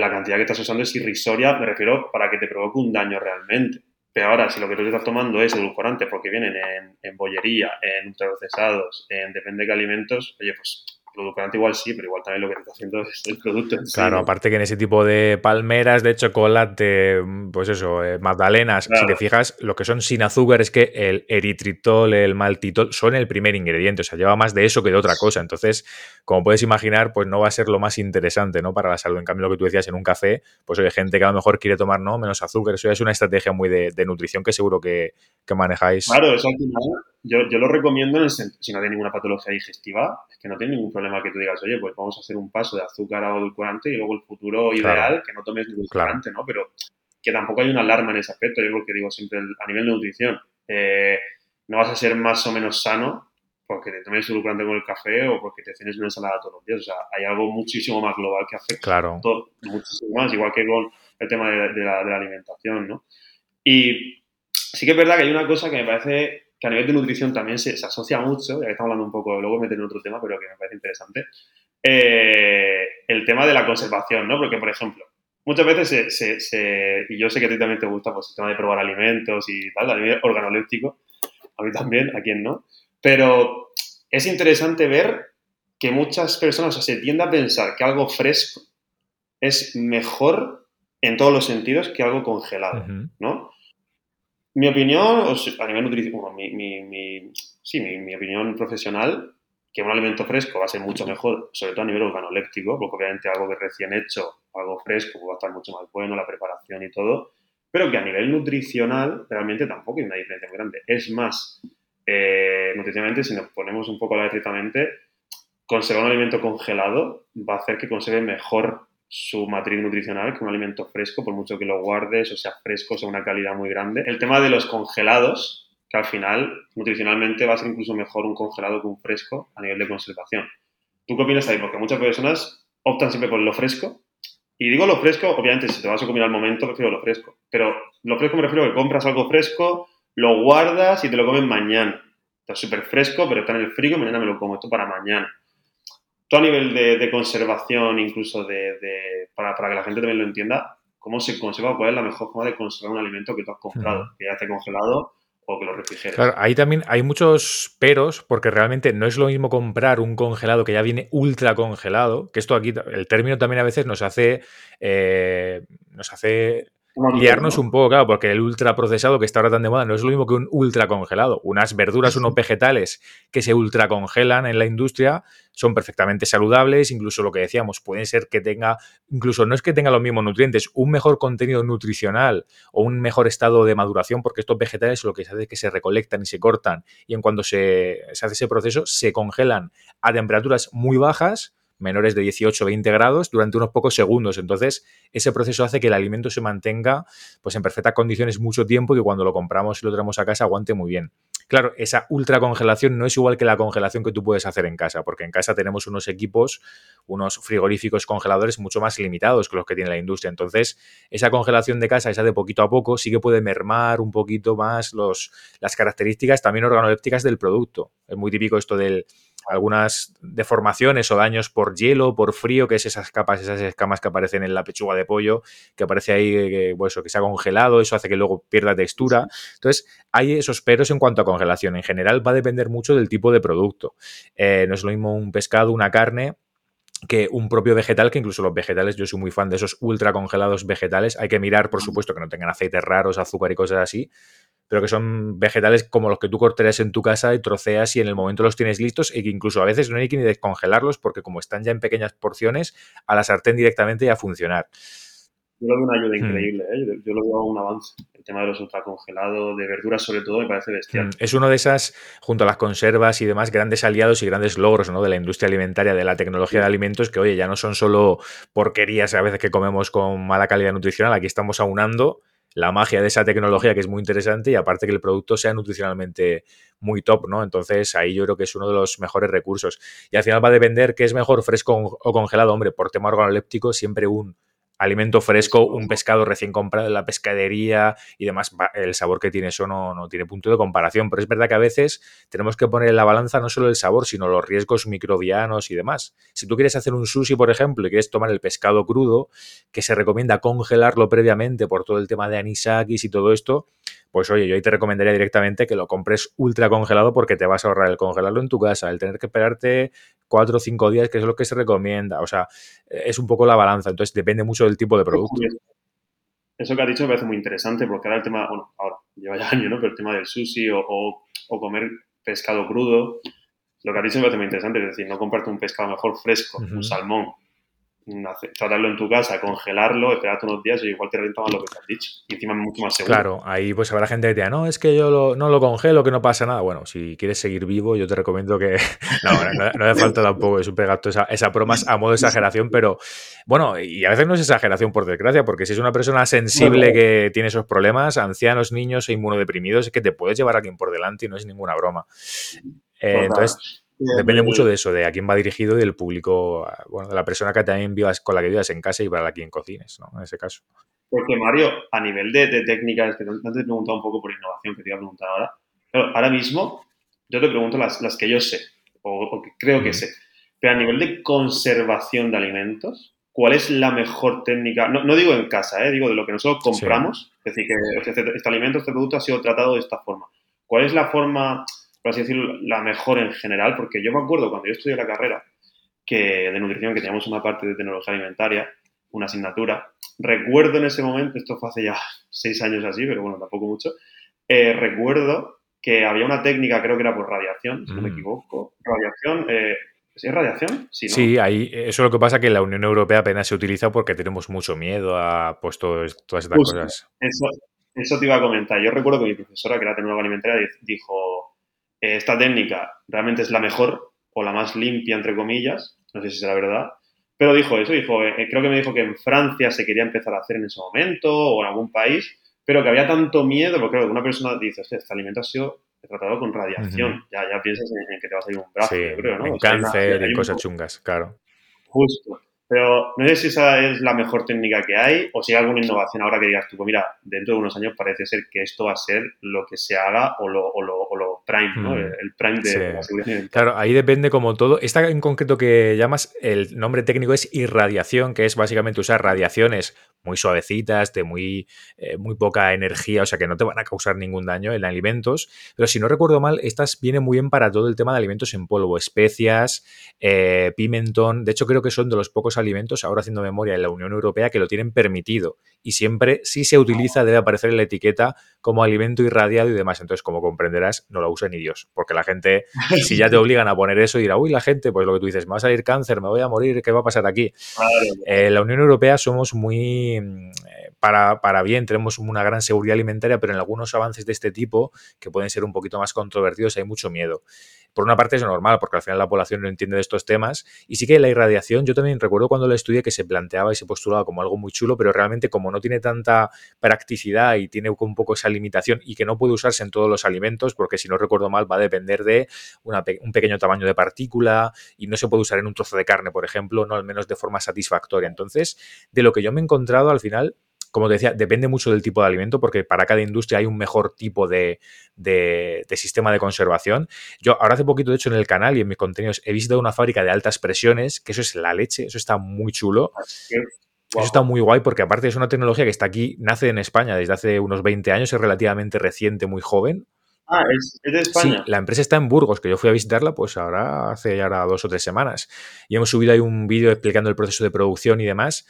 la cantidad que estás usando es irrisoria, me refiero para que te provoque un daño realmente. Pero ahora, si lo que tú estás tomando es edulcorante porque vienen en, en bollería, en ultraprocesados, en depende de qué alimentos, oye, pues edulcorante igual sí, pero igual también lo que está haciendo es el producto en Claro, aparte que en ese tipo de palmeras de chocolate, pues eso, eh, magdalenas, si te fijas, lo que son sin azúcar es que el eritritol, el maltitol son el primer ingrediente, o sea, lleva más de eso que de otra cosa. Entonces, como puedes imaginar, pues no va a ser lo más interesante, ¿no? Para la salud. En cambio, lo que tú decías en un café, pues hay gente que a lo mejor quiere tomar, ¿no? Menos azúcar. Eso ya es una estrategia muy de, nutrición que seguro que, que manejáis. Claro, eso al final yo, yo lo recomiendo en el si no tiene ninguna patología digestiva, es que no tiene ningún problema que tú digas, oye, pues vamos a hacer un paso de azúcar a edulcorante y luego el futuro ideal, que no tomes edulcorante, ¿no? Pero que tampoco hay una alarma en ese aspecto, yo lo que digo siempre a nivel de nutrición. Eh, no vas a ser más o menos sano porque te tomes edulcorante con el café o porque te cenes una ensalada todos los días. O sea, hay algo muchísimo más global que afecta claro. todo, muchísimo más, igual que con el tema de, la, de la alimentación, ¿no? Y sí que es verdad que hay una cosa que me parece que a nivel de nutrición también se, asocia mucho, ya que estamos hablando un poco, luego meter en otro tema, pero que me parece interesante, eh, el tema de la conservación, ¿no? Porque, por ejemplo, muchas veces se, y yo sé que a ti también te gusta pues, el tema de probar alimentos y tal, a nivel organoléptico, a mí también, a quien no, pero es interesante ver que muchas personas se tiende a pensar que algo fresco es mejor en todos los sentidos que algo congelado, ¿no? Mi opinión, a nivel nutricional, mi, sí, mi, opinión profesional, que un alimento fresco va a ser mucho mejor, sobre todo a nivel organoléptico, porque obviamente algo que recién hecho, algo fresco, pues va a estar mucho más bueno, la preparación y todo, pero que a nivel nutricional realmente tampoco hay una diferencia muy grande. Es más, eh, nutricionalmente, si nos ponemos un poco a la directamente, conservar un alimento congelado va a hacer que conserve mejor su matriz nutricional que un alimento fresco, por mucho que lo guardes o sea fresco, sea una calidad muy grande. El tema de los congelados, que al final nutricionalmente va a ser incluso mejor un congelado que un fresco a nivel de conservación. ¿Tú qué opinas ahí? Porque muchas personas optan siempre por lo fresco. Y digo lo fresco, obviamente, si te vas a comer al momento, prefiero lo fresco. Pero lo fresco me refiero que compras algo fresco, lo guardas y te lo comes mañana. Está súper fresco, pero está en el frigo, mañana me lo como. Esto para mañana a nivel de, conservación, incluso de, para, que la gente también lo entienda, cómo se conserva, cuál es la mejor forma de conservar un alimento que tú has comprado, que ya esté congelado o que lo refrigeres. Claro, ahí también hay muchos peros, porque realmente no es lo mismo comprar un congelado que ya viene ultra congelado, que esto aquí, el término también a veces nos hace, eh, nos hace liarnos un poco, claro, porque el ultra procesado que está ahora tan de moda no es lo mismo que un ultra congelado. Unas verduras, unos vegetales que se ultra congelan en la industria son perfectamente saludables, incluso lo que decíamos, pueden ser que tenga, incluso no es que tenga los mismos nutrientes, un mejor contenido nutricional o un mejor estado de maduración, porque estos vegetales lo que se hace es que se recolectan y se cortan y en cuando se, se hace ese proceso se congelan a temperaturas muy bajas menores de 18 o 20 grados durante unos pocos segundos. Entonces, ese proceso hace que el alimento se mantenga pues, en perfectas condiciones mucho tiempo y que cuando lo compramos y lo traemos a casa aguante muy bien. Claro, esa ultra congelación no es igual que la congelación que tú puedes hacer en casa, porque en casa tenemos unos equipos, unos frigoríficos congeladores mucho más limitados que los que tiene la industria. Entonces, esa congelación de casa, esa de poquito a poco, sí que puede mermar un poquito más los, las características también organolépticas del producto. Es muy típico esto del algunas deformaciones o daños por hielo, por frío, que es esas capas, esas escamas que aparecen en la pechuga de pollo, que aparece ahí que, pues que se ha congelado, eso hace que luego pierda textura. Entonces, hay esos peros en cuanto a congelación. En general, va a depender mucho del tipo de producto. Eh, no es lo mismo un pescado, una carne, que un propio vegetal, que incluso los vegetales, yo soy muy fan de esos ultra congelados vegetales. Hay que mirar, por supuesto, que no tengan aceites raros, azúcar y cosas así, pero que son vegetales como los que tú cortarías en tu casa y troceas y en el momento los tienes listos y que incluso a veces no hay que ni descongelarlos porque como están ya en pequeñas porciones, a la sartén directamente y a funcionar. Yo lo veo una ayuda hmm. increíble, ¿eh? yo, lo veo un avance. El tema de los ultracongelados, de verduras sobre todo, me parece bestial. Hmm. Es uno de esas, junto a las conservas y demás, grandes aliados y grandes logros ¿no? de la industria alimentaria, de la tecnología de alimentos, que oye, ya no son solo porquerías a veces que comemos con mala calidad nutricional, aquí estamos aunando la magia de esa tecnología que es muy interesante y aparte que el producto sea nutricionalmente muy top, ¿no? Entonces ahí yo creo que es uno de los mejores recursos. Y al final va a depender qué es mejor, fresco o congelado. Hombre, por tema organoléptico siempre un alimento fresco, un pescado recién comprado en la pescadería y demás, el sabor que tiene eso no, no, tiene punto de comparación. Pero es verdad que a veces tenemos que poner en la balanza no solo el sabor, sino los riesgos microbianos y demás. Si tú quieres hacer un sushi, por ejemplo, y quieres tomar el pescado crudo, que se recomienda congelarlo previamente por todo el tema de anisakis y todo esto, pues oye, yo ahí te recomendaría directamente que lo compres ultra congelado porque te vas a ahorrar el congelarlo en tu casa, el tener que esperarte cuatro o cinco días, que es lo que se recomienda. O sea, es un poco la balanza, entonces depende mucho del tipo de producto. Eso que has dicho me parece muy interesante porque ahora el tema, bueno, ahora lleva ya años, ¿no? Pero el tema del sushi o, comer pescado crudo, lo que has dicho me parece muy interesante, es decir, no comprarte un pescado mejor fresco, un salmón, tratarlo en tu casa, congelarlo, esperarte unos días y igual te renta más lo que te has dicho. Y encima es mucho más seguro. Claro, ahí pues habrá gente que te diga, no, es que yo no lo congelo, que no pasa nada. Bueno, si quieres seguir vivo, yo te recomiendo que. no, no, hace falta tampoco es un pegato esa, esa broma a modo de exageración, pero bueno, y a veces no es exageración por desgracia, porque si es una persona sensible que tiene esos problemas, ancianos, niños e inmunodeprimidos, es que te puedes llevar a quien por delante y no es ninguna broma. Eh, entonces, Depende mucho de eso, de a quién va dirigido y del público, bueno, de la persona que también vivas, con la que vivas en casa y para la quien cocines, ¿no? En ese caso. Porque Mario, a nivel de, técnicas, que antes te he preguntado un poco por innovación, que te iba a preguntar ahora, pero ahora mismo yo te pregunto las, las que yo sé, o, que creo que sé, pero a nivel de conservación de alimentos, ¿cuál es la mejor técnica? No, no digo en casa, ¿eh? digo de lo que nosotros compramos, es decir, que este, este, este alimento, este producto ha sido tratado de esta forma. ¿Cuál es la forma por así decirlo, la mejor en general, porque yo me acuerdo cuando yo estudié la carrera que de nutrición, que teníamos una parte de tecnología alimentaria, una asignatura, recuerdo en ese momento, esto fue hace ya seis años así, pero bueno, tampoco mucho, eh, recuerdo que había una técnica, creo que era por radiación, si no me Mm. equivoco. Radiación, eh, ¿es radiación? Sí, ¿no? Sí, ahí, eso es lo que pasa que en la Unión Europea apenas se utiliza porque tenemos mucho miedo a pues, todo todas estas Justo. cosas. Eso, eso te iba a comentar. Yo recuerdo que mi profesora, que era tecnóloga alimentaria, di- dijo, esta técnica realmente es la mejor o la más limpia, entre comillas, no sé si será verdad, pero dijo eso, dijo, eh, creo que me dijo que en Francia se quería empezar a hacer en ese momento o en algún país, pero que había tanto miedo, porque claro, una persona dice, "Hostia, este alimento ha sido tratado con radiación, ya, ya piensas en, en que te va a salir un brazo, Sí, yo creo, ¿no? en O sea, hay una- cáncer y cosas chungas, claro. Justo. Pero no sé si esa es la mejor técnica que hay o si hay alguna innovación ahora que digas tú, pues mira, dentro de unos años parece ser que esto va a ser lo que se haga o lo, o lo, o lo prime, ¿no? Mm, El, prime de, sí. de la seguridad. Claro, ahí depende como todo. Esta en concreto que llamas, el nombre técnico es irradiación, que es básicamente usar radiaciones muy suavecitas, de muy, eh, muy poca energía, o sea que no te van a causar ningún daño en alimentos. Pero si no recuerdo mal, estas vienen muy bien para todo el tema de alimentos en polvo, especias, eh, pimentón. De hecho, creo que son de los pocos alimentos, ahora haciendo memoria, en la Unión Europea que lo tienen permitido. Y siempre, si se utiliza, debe aparecer en la etiqueta como alimento irradiado y demás. Entonces, como comprenderás, no lo usa ni Dios. Porque la gente, si ya te obligan a poner eso, dirá, uy, la gente, pues lo que tú dices, me va a salir cáncer, me voy a morir, ¿qué va a pasar aquí? Eh, la Unión Europea somos muy, mm, eh, para, para bien, tenemos una gran seguridad alimentaria, pero en algunos avances de este tipo, que pueden ser un poquito más controvertidos, hay mucho miedo. Por una parte es normal, porque al final la población no entiende de estos temas. Y sí que la irradiación, yo también recuerdo cuando la estudié que se planteaba y se postulaba como algo muy chulo, pero realmente como no tiene tanta practicidad y tiene un poco esa limitación y que no puede usarse en todos los alimentos, porque si no recuerdo mal va a depender de un pequeño tamaño de partícula y no se puede usar en un trozo de carne, por ejemplo, no al menos de forma satisfactoria. Entonces, de lo que yo me he encontrado al final, como te decía, depende mucho del tipo de alimento, porque para cada industria hay un mejor tipo de, de- de sistema de conservación. Yo ahora hace poquito, de hecho, en el canal y en mis contenidos he visitado una fábrica de altas presiones, que eso es la leche, eso está muy chulo. Eso está muy guay porque aparte es una tecnología que está aquí, nace en España desde hace unos 20 años, es relativamente reciente, muy joven. Ah, ¿es, es de Sí, España. la empresa está en Burgos, que yo fui a visitarla pues ahora hace ya ahora dos o tres semanas. Y hemos subido ahí un vídeo explicando el proceso de producción y demás.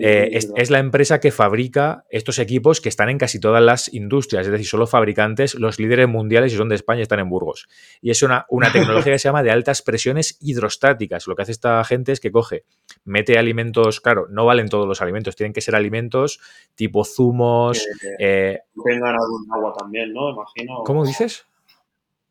Eh, es, la empresa que fabrica estos equipos que están en casi todas las industrias, es decir, son los fabricantes, los líderes mundiales y son de España, están en Burgos. Y es una, una tecnología que se llama de altas presiones hidrostáticas. Lo que hace esta gente es que coge, mete alimentos, claro, no valen todos los alimentos, tienen que ser alimentos tipo zumos. Que eh, tengan algún agua también, ¿no? Imagino. ¿Cómo dices?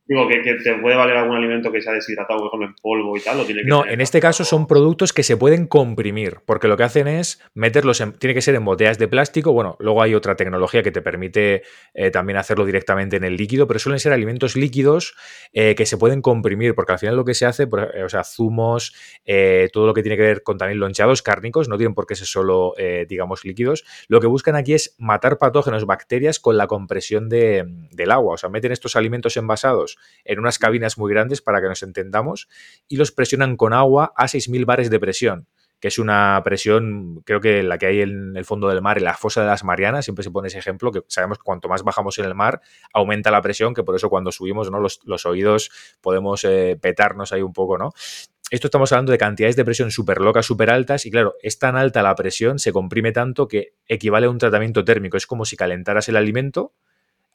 Digo, que, que te puede valer algún alimento que sea deshidratado, por ejemplo, en polvo y tal, o tiene que No, tener en este caso son productos que se pueden comprimir, porque lo que hacen es meterlos en, tiene que ser en botellas de plástico, bueno, luego hay otra tecnología que te permite eh, también hacerlo directamente en el líquido, pero suelen ser alimentos líquidos eh, que se pueden comprimir, porque al final lo que se hace, por- eh, o sea, zumos, eh, todo lo que tiene que ver con también loncheados cárnicos, no tienen por qué ser solo, eh, digamos, líquidos, lo que buscan aquí es matar patógenos, bacterias con la compresión de- del agua, o sea, meten estos alimentos envasados en unas cabinas muy grandes para que nos entendamos y los presionan con agua a 6.000 bares de presión, que es una presión, creo que la que hay en el fondo del mar, en la fosa de las Marianas, siempre se pone ese ejemplo, que sabemos que cuanto más bajamos en el mar, aumenta la presión, que por eso cuando subimos ¿no? los, los oídos podemos eh, petarnos ahí un poco, ¿no? Esto estamos hablando de cantidades de presión súper locas, súper altas, y claro, es tan alta la presión, se comprime tanto que equivale a un tratamiento térmico. Es como si calentaras el alimento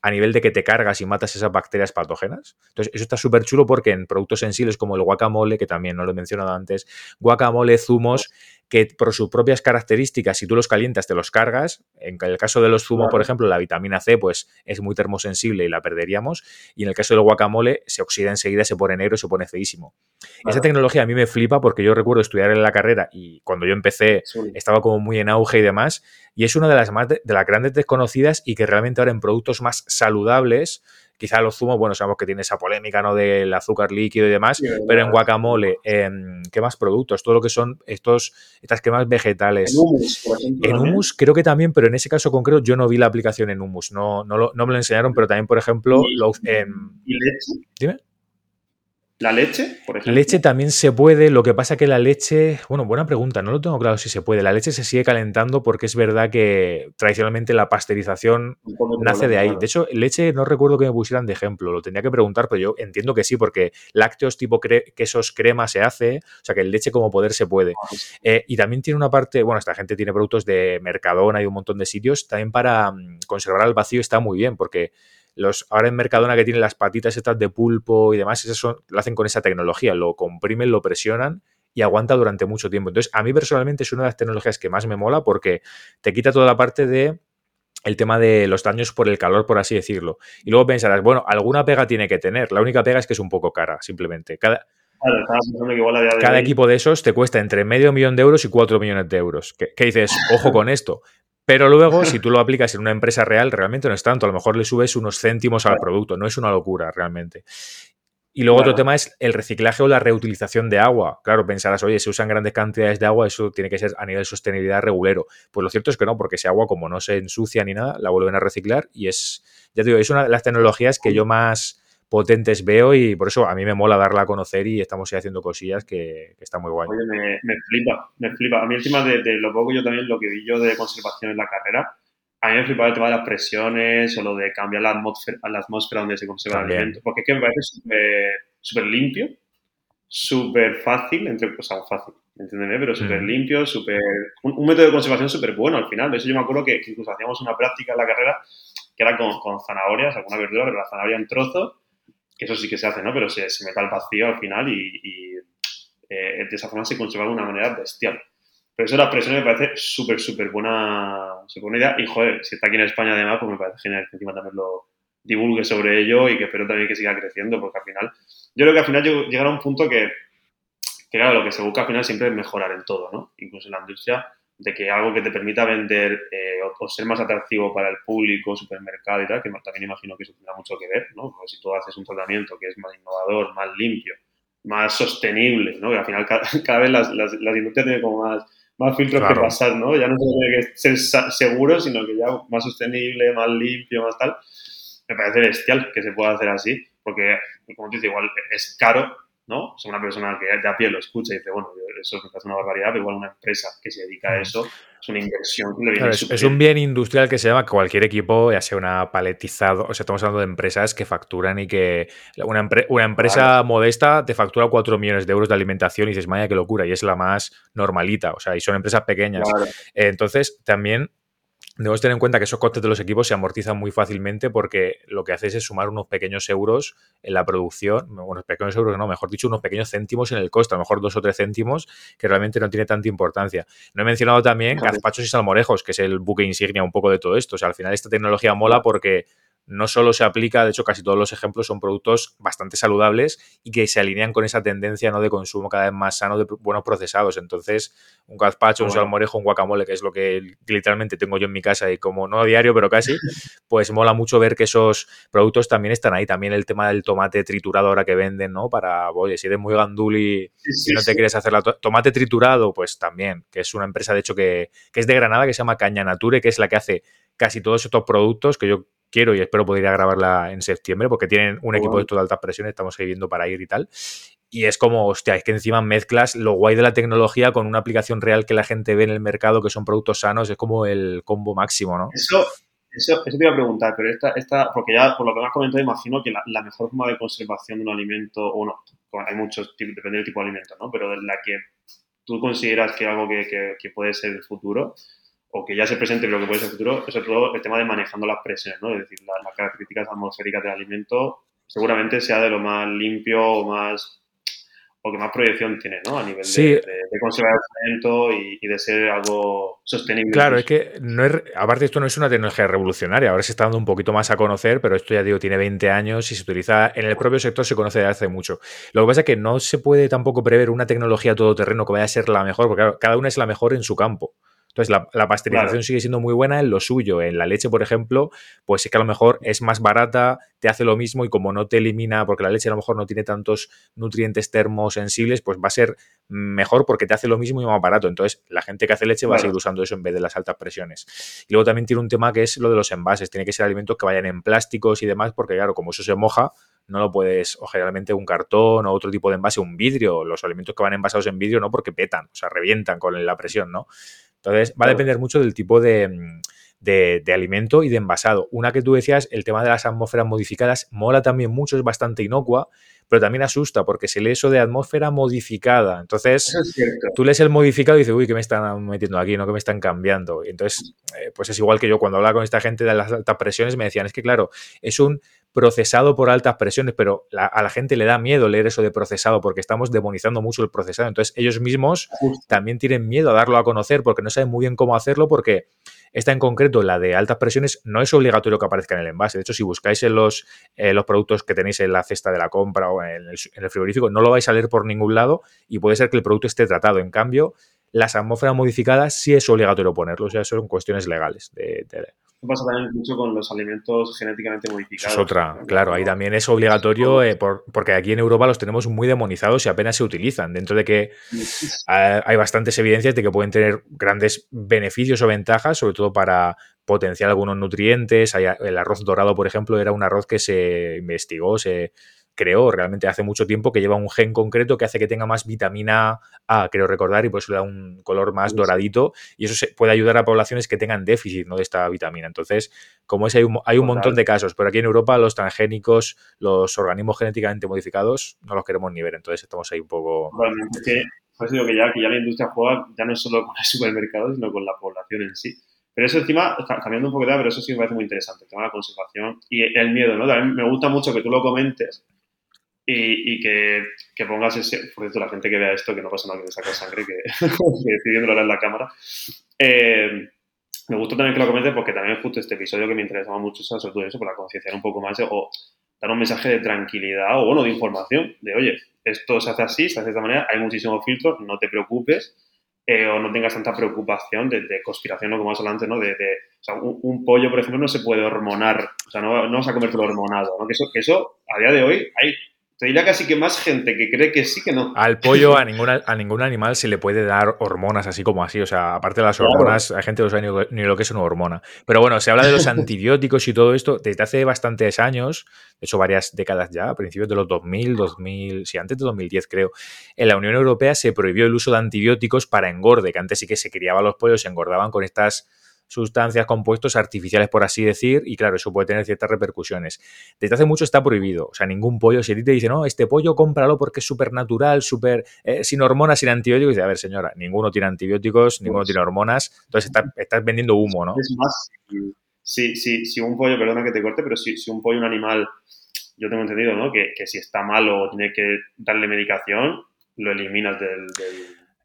a nivel de que te cargas y matas esas bacterias patógenas. Entonces, eso está súper chulo porque en productos sensibles como el guacamole, que también no lo he mencionado antes, guacamole, zumos, que por sus propias características, si tú los calientas, te los cargas. En el caso de los zumos, Claro. por ejemplo, la vitamina C, pues es muy termosensible y la perderíamos. Y en el caso del guacamole, se oxida enseguida, se pone negro, se pone feísimo. Esa tecnología a mí me flipa porque yo recuerdo estudiar en la carrera y cuando yo empecé Sí. estaba como muy en auge y demás. Y es una de las más de, de las grandes desconocidas y que realmente ahora en productos más saludables, quizá los zumos, bueno, sabemos que tiene esa polémica, ¿no? Del azúcar líquido y demás, pero en guacamole, en ¿qué más productos? Todo lo que son estos, estas cremas vegetales. En hummus, por ejemplo. En hummus creo que también, pero en ese caso concreto yo no vi la aplicación en hummus, no, no, lo- no me lo enseñaron, pero también, por ejemplo, Y- lo, em, ¿Y leche? dime. ¿La leche, por ejemplo? Leche también se puede, lo que pasa que la leche, bueno, buena pregunta, no lo tengo claro si se puede. La leche se sigue calentando porque es verdad que tradicionalmente la pasteurización nace de ahí. De hecho, leche no recuerdo que me pusieran de ejemplo, lo tenía que preguntar, pero yo entiendo que sí, porque lácteos tipo quesos crema se hace, o sea que leche como poder se puede. Ah, eh, y también tiene una parte, bueno, esta gente tiene productos de Mercadona y un montón de sitios, también para mm, conservar al vacío está muy bien, porque los, ahora en Mercadona que tienen las patitas estas de pulpo y demás, eso lo hacen con esa tecnología, lo comprimen, lo presionan y aguanta durante mucho tiempo. Entonces, a mí personalmente es una de las tecnologías que más me mola porque te quita toda la parte de el tema de los daños por el calor, por así decirlo. Y luego pensarás, bueno, alguna pega tiene que tener. La única pega es que es un poco cara, simplemente. Cada, cada equipo de esos te cuesta entre medio millón de euros y cuatro millones de euros. ¿Qué, dices? Ojo con esto. Pero luego, si tú lo aplicas en una empresa real, realmente no es tanto. A lo mejor le subes unos céntimos al producto. No es una locura realmente. Y luego otro tema es el reciclaje o la reutilización de agua. Claro, pensarás, oye, si usan grandes cantidades de agua, eso tiene que ser a nivel de sostenibilidad regulero. Pues lo cierto es que no, porque ese agua, como no se ensucia ni nada, la vuelven a reciclar y es, ya te digo, es una de las tecnologías que yo más potentes veo y por eso a mí me mola darla a conocer y estamos haciendo cosillas que, que está muy guay. Oye, me, flipa, me flipa. A mí encima de, de, lo poco yo también, lo que vi yo de conservación en la carrera, a mí me flipa el tema de las presiones o lo de cambiar la atmósfera, la atmósfera donde se conserva el alimento, porque es que me parece súper limpio, súper fácil, entre, o sea, fácil, ¿entendés? Pero súper limpio, súper... Un, método de conservación súper bueno al final. De eso yo me acuerdo que, incluso hacíamos una práctica en la carrera que era con, con zanahorias, alguna verdura, pero la zanahoria en trozos eso sí que se hace, ¿no? Pero se, se mete al vacío al final y, eh, de esa forma se conserva de una manera bestial. Pero eso de la presión me parece súper, súper buena, buena idea. Y, joder, si está aquí en España además, pues me parece genial que encima también lo divulgue sobre ello y que espero también que siga creciendo, porque al final, yo creo que al final llegará un punto que, que, claro, lo que se busca al final siempre es mejorar en todo, ¿no? Incluso en la industria, de que algo que te permita vender eh, o, ser más atractivo para el público, supermercado y tal, que también imagino que eso tendrá mucho que ver, ¿no? Porque si tú haces un tratamiento que es más innovador, más limpio, más sostenible, ¿no? Que al final cada, vez las, las, industrias tienen como más, más filtros que pasar, ¿no? Ya no tiene que ser seguro, sino que ya más sostenible, más limpio, más tal. Me parece bestial que se pueda hacer así, porque, como tú dices, igual es caro, ¿no? O una persona que ya a pie lo escucha y dice, bueno, eso me parece una barbaridad, pero igual una empresa que se dedica a mm. eso es una inversión es, un bien industrial que se llama cualquier equipo, ya sea una paletizado, o sea, estamos hablando de empresas que facturan y que una, una empresa modesta te factura 4 millones de euros de alimentación y dices, vaya, qué locura, y es la más normalita, o sea, y son empresas pequeñas. entonces, también Debemos tener en cuenta que esos costes de los equipos se amortizan muy fácilmente porque lo que haces es sumar unos pequeños euros en la producción, unos pequeños euros, no, mejor dicho, unos pequeños céntimos en el coste, a lo mejor dos o tres céntimos, que realmente no tiene tanta importancia. No he mencionado también gazpachos y salmorejos, que es el buque insignia un poco de todo esto. O sea, al final esta tecnología mola porque no solo se aplica, de hecho casi todos los ejemplos son productos bastante saludables y que se alinean con esa tendencia ¿no? de consumo cada vez más sano de buenos procesados. Entonces, un gazpacho, un salmorejo, un guacamole, que es lo que literalmente tengo yo en mi casa y como no a diario, pero casi, pues mola mucho ver que esos productos también están ahí. También el tema del tomate triturado ahora que venden, ¿no? Para, oye, si eres muy ganduli y no te quieres hacer la tomate triturado, pues también, que es una empresa de hecho que, que es de Granada, que se llama Caña Nature, que es la que hace casi todos estos productos que yo quiero y espero poder ir a grabarla en septiembre porque tienen un equipo de toda alta presión, estamos viendo para ir y tal. Y es como, hostia, es que encima mezclas lo guay de la tecnología con una aplicación real que la gente ve en el mercado, que son productos sanos, es como el combo máximo, ¿no? Eso, eso, eso te iba a preguntar, pero esta, esta, porque ya por lo que me has comentado, imagino que la, mejor forma de conservación de un alimento, o no, hay muchos, depende del tipo de alimento, ¿no? Pero la que tú consideras que es algo que, que, que puede ser el futuro, o que ya se presente pero que puede ser futuro, es sobre todo el tema de manejando las presiones, ¿no? Es decir, las características atmosféricas del alimento seguramente sea de lo más limpio o más o que más proyección tiene, ¿no? A nivel de, conservar el alimento y, de ser algo sostenible. Claro, es que no es, aparte esto no es una tecnología revolucionaria, ahora se está dando un poquito más a conocer, pero esto ya digo, tiene 20 años y se utiliza en el propio sector, se conoce desde hace mucho. Lo que pasa es que no se puede tampoco prever una tecnología todoterreno que vaya a ser la mejor, porque claro, cada una es la mejor en su campo. Entonces, la, pasteurización sigue siendo muy buena en lo suyo. En la leche, por ejemplo, pues sí que a lo mejor es más barata, te hace lo mismo y como no te elimina, porque la leche a lo mejor no tiene tantos nutrientes termosensibles, pues va a ser mejor porque te hace lo mismo y más barato. Entonces, la gente que hace leche va a seguir usando eso en vez de las altas presiones. Y luego también tiene un tema que es lo de los envases. Tiene que ser alimentos que vayan en plásticos y demás, porque claro, como eso se moja, no lo puedes, o generalmente un cartón o otro tipo de envase, un vidrio, los alimentos que van envasados en vidrio no porque petan, o sea, revientan con la presión, ¿no? Entonces va a depender mucho del tipo de, de, alimento y de envasado. Una que tú decías, el tema de las atmósferas modificadas, mola también mucho, es bastante inocua, pero también asusta porque se lee eso de atmósfera modificada. Entonces, tú lees el modificado y dices, uy, ¿qué me están metiendo aquí? ¿No? ¿Qué me están cambiando? Y entonces, eh, pues es igual que yo cuando hablaba con esta gente de las altas presiones, me decían, es que claro, es un procesado por altas presiones, pero a la gente le da miedo leer eso de procesado porque estamos demonizando mucho el procesado. Entonces ellos mismos también tienen miedo a darlo a conocer porque no saben muy bien cómo hacerlo porque esta en concreto, la de altas presiones, no es obligatorio que aparezca en el envase. De hecho, si buscáis en los, los productos que tenéis en la cesta de la compra o en el, frigorífico, no lo vais a leer por ningún lado y puede ser que el producto esté tratado. En cambio, las atmósferas modificadas sí es obligatorio ponerlo, o sea, son cuestiones legales de, pasa también mucho con los alimentos genéticamente modificados. Es otra, claro, ahí también es obligatorio eh, porque aquí en Europa los tenemos muy demonizados y apenas se utilizan. Dentro de que hay bastantes evidencias de que pueden tener grandes beneficios o ventajas, sobre todo para potenciar algunos nutrientes. El arroz dorado, por ejemplo, era un arroz que se investigó, se creó realmente hace mucho tiempo que lleva un gen concreto que hace que tenga más vitamina A, creo recordar, y por eso le da un color más doradito y eso se puede ayudar a poblaciones que tengan déficit ¿no? de esta vitamina. Entonces, como es, hay un, hay un montón de casos, pero aquí en Europa los transgénicos, los organismos genéticamente modificados, no los queremos ni ver, entonces estamos ahí un poco... es que, pues digo que ya, que ya la industria juega ya no solo con el supermercado, sino con la población en sí. Pero eso encima, cambiando un poco de pero eso sí me parece muy interesante, el tema de la conservación y el miedo, ¿no? También me gusta mucho que tú lo comentes, y, que, que, pongas ese, por cierto, la gente que vea esto, que no pasa nada que me saca sangre, que, que estoy viendo en la cámara. Eh, me gusta también que lo comentes porque también justo este episodio que me interesaba mucho, sobre todo eso, para concienciar un poco más o dar un mensaje de tranquilidad o, bueno, de información, de, oye, esto se hace así, se hace de esta manera, hay muchísimos filtros, no te preocupes, eh, o no tengas tanta preocupación de, conspiración, ¿no? como más adelante, ¿no? De, de o sea, un, pollo, por ejemplo, no se puede hormonar, o sea, no, no vas a comértelo hormonado, ¿no? Que eso, que eso, a día de hoy, hay te diría casi que más gente que cree que sí que no. Al pollo, a, ninguna, a ningún animal se le puede dar hormonas así como así. O sea, aparte de las hormonas, hay gente que no sabe ni, lo que es una hormona. Pero bueno, se habla de los antibióticos y todo esto desde hace bastantes años, de hecho varias décadas ya, a principios de los 2000, 2000, sí, antes de 2010 creo. En la Unión Europea se prohibió el uso de antibióticos para engorde, que antes sí que se criaban los pollos, se engordaban con estas sustancias, compuestos artificiales, por así decir, y claro, eso puede tener ciertas repercusiones. Desde hace mucho está prohibido, o sea, ningún pollo, si a ti te dice, no, este pollo cómpralo porque es súper natural, súper, eh, sin hormonas, sin antibióticos, dice, a ver, señora, ninguno tiene antibióticos, ninguno tiene hormonas, entonces estás, vendiendo humo, ¿no? Es más, si, si, si un pollo, perdona que te corte, pero si, si un pollo, un animal, yo tengo entendido, ¿no? Que, que si está malo o tiene que darle medicación, lo eliminas del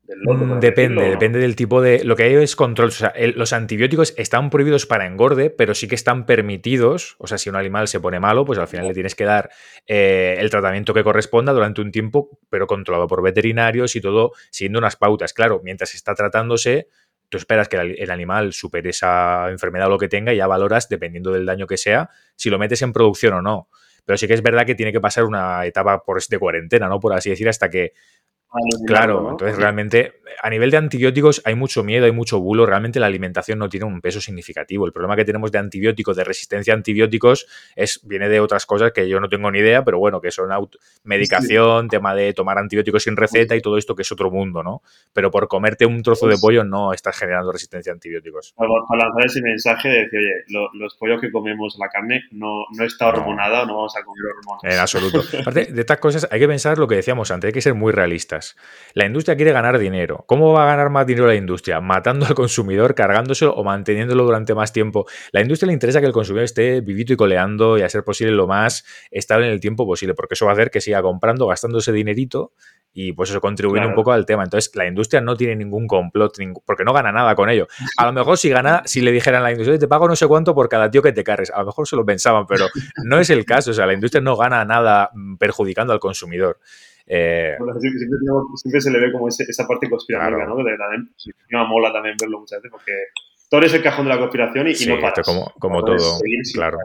Mm, depende, depende del tipo de. Lo que hay es control. O sea, los antibióticos están prohibidos para engorde, pero sí que están permitidos. O sea, si un animal se pone malo, pues al final le tienes que dar eh, el tratamiento que corresponda durante un tiempo, pero controlado por veterinarios y todo siguiendo unas pautas. Claro, mientras está tratándose, tú esperas que el animal supere esa enfermedad o lo que tenga y ya valoras, dependiendo del daño que sea, si lo metes en producción o no. Pero sí que es verdad que tiene que pasar una etapa por, de cuarentena, ¿no? Por así decir, hasta que Claro, entonces realmente a nivel de antibióticos hay mucho miedo, hay mucho bulo, realmente la alimentación no tiene un peso significativo. El problema que tenemos de antibióticos, de resistencia a antibióticos, es, viene de otras cosas que yo no tengo ni idea, pero bueno, que son medicación, tema de tomar antibióticos sin receta y todo esto que es otro mundo, ¿no? Pero por comerte un trozo de pues pollo no estás generando resistencia a antibióticos. Para, lanzar ese mensaje de decir, oye, los pollos que comemos, la carne, no, no está hormonada, no. vamos a comer hormonas. En absoluto. Aparte de estas cosas, hay que pensar lo que decíamos antes, hay que ser muy realistas. La industria quiere ganar dinero. ¿Cómo va a ganar más dinero la industria? Matando al consumidor, cargándoselo o manteniéndolo durante más tiempo. La industria le interesa que el consumidor esté vivito y coleando y a ser posible lo más estable en el tiempo posible, porque eso va a hacer que siga comprando, gastando ese dinerito y pues eso contribuye un poco al tema. Entonces, la industria no tiene ningún complot, porque no gana nada con ello. A lo mejor si gana, si le dijeran a la industria, te pago no sé cuánto por cada tío que te carres, a lo mejor se lo pensaban, pero no es el caso. O sea, la industria no gana nada mm, perjudicando al consumidor. Eh, siempre, se le ve como esa parte conspirativa, ¿no? Que también me mola también verlo muchas veces porque todo es el cajón de la conspiración y, no pasa como, como todo, claro.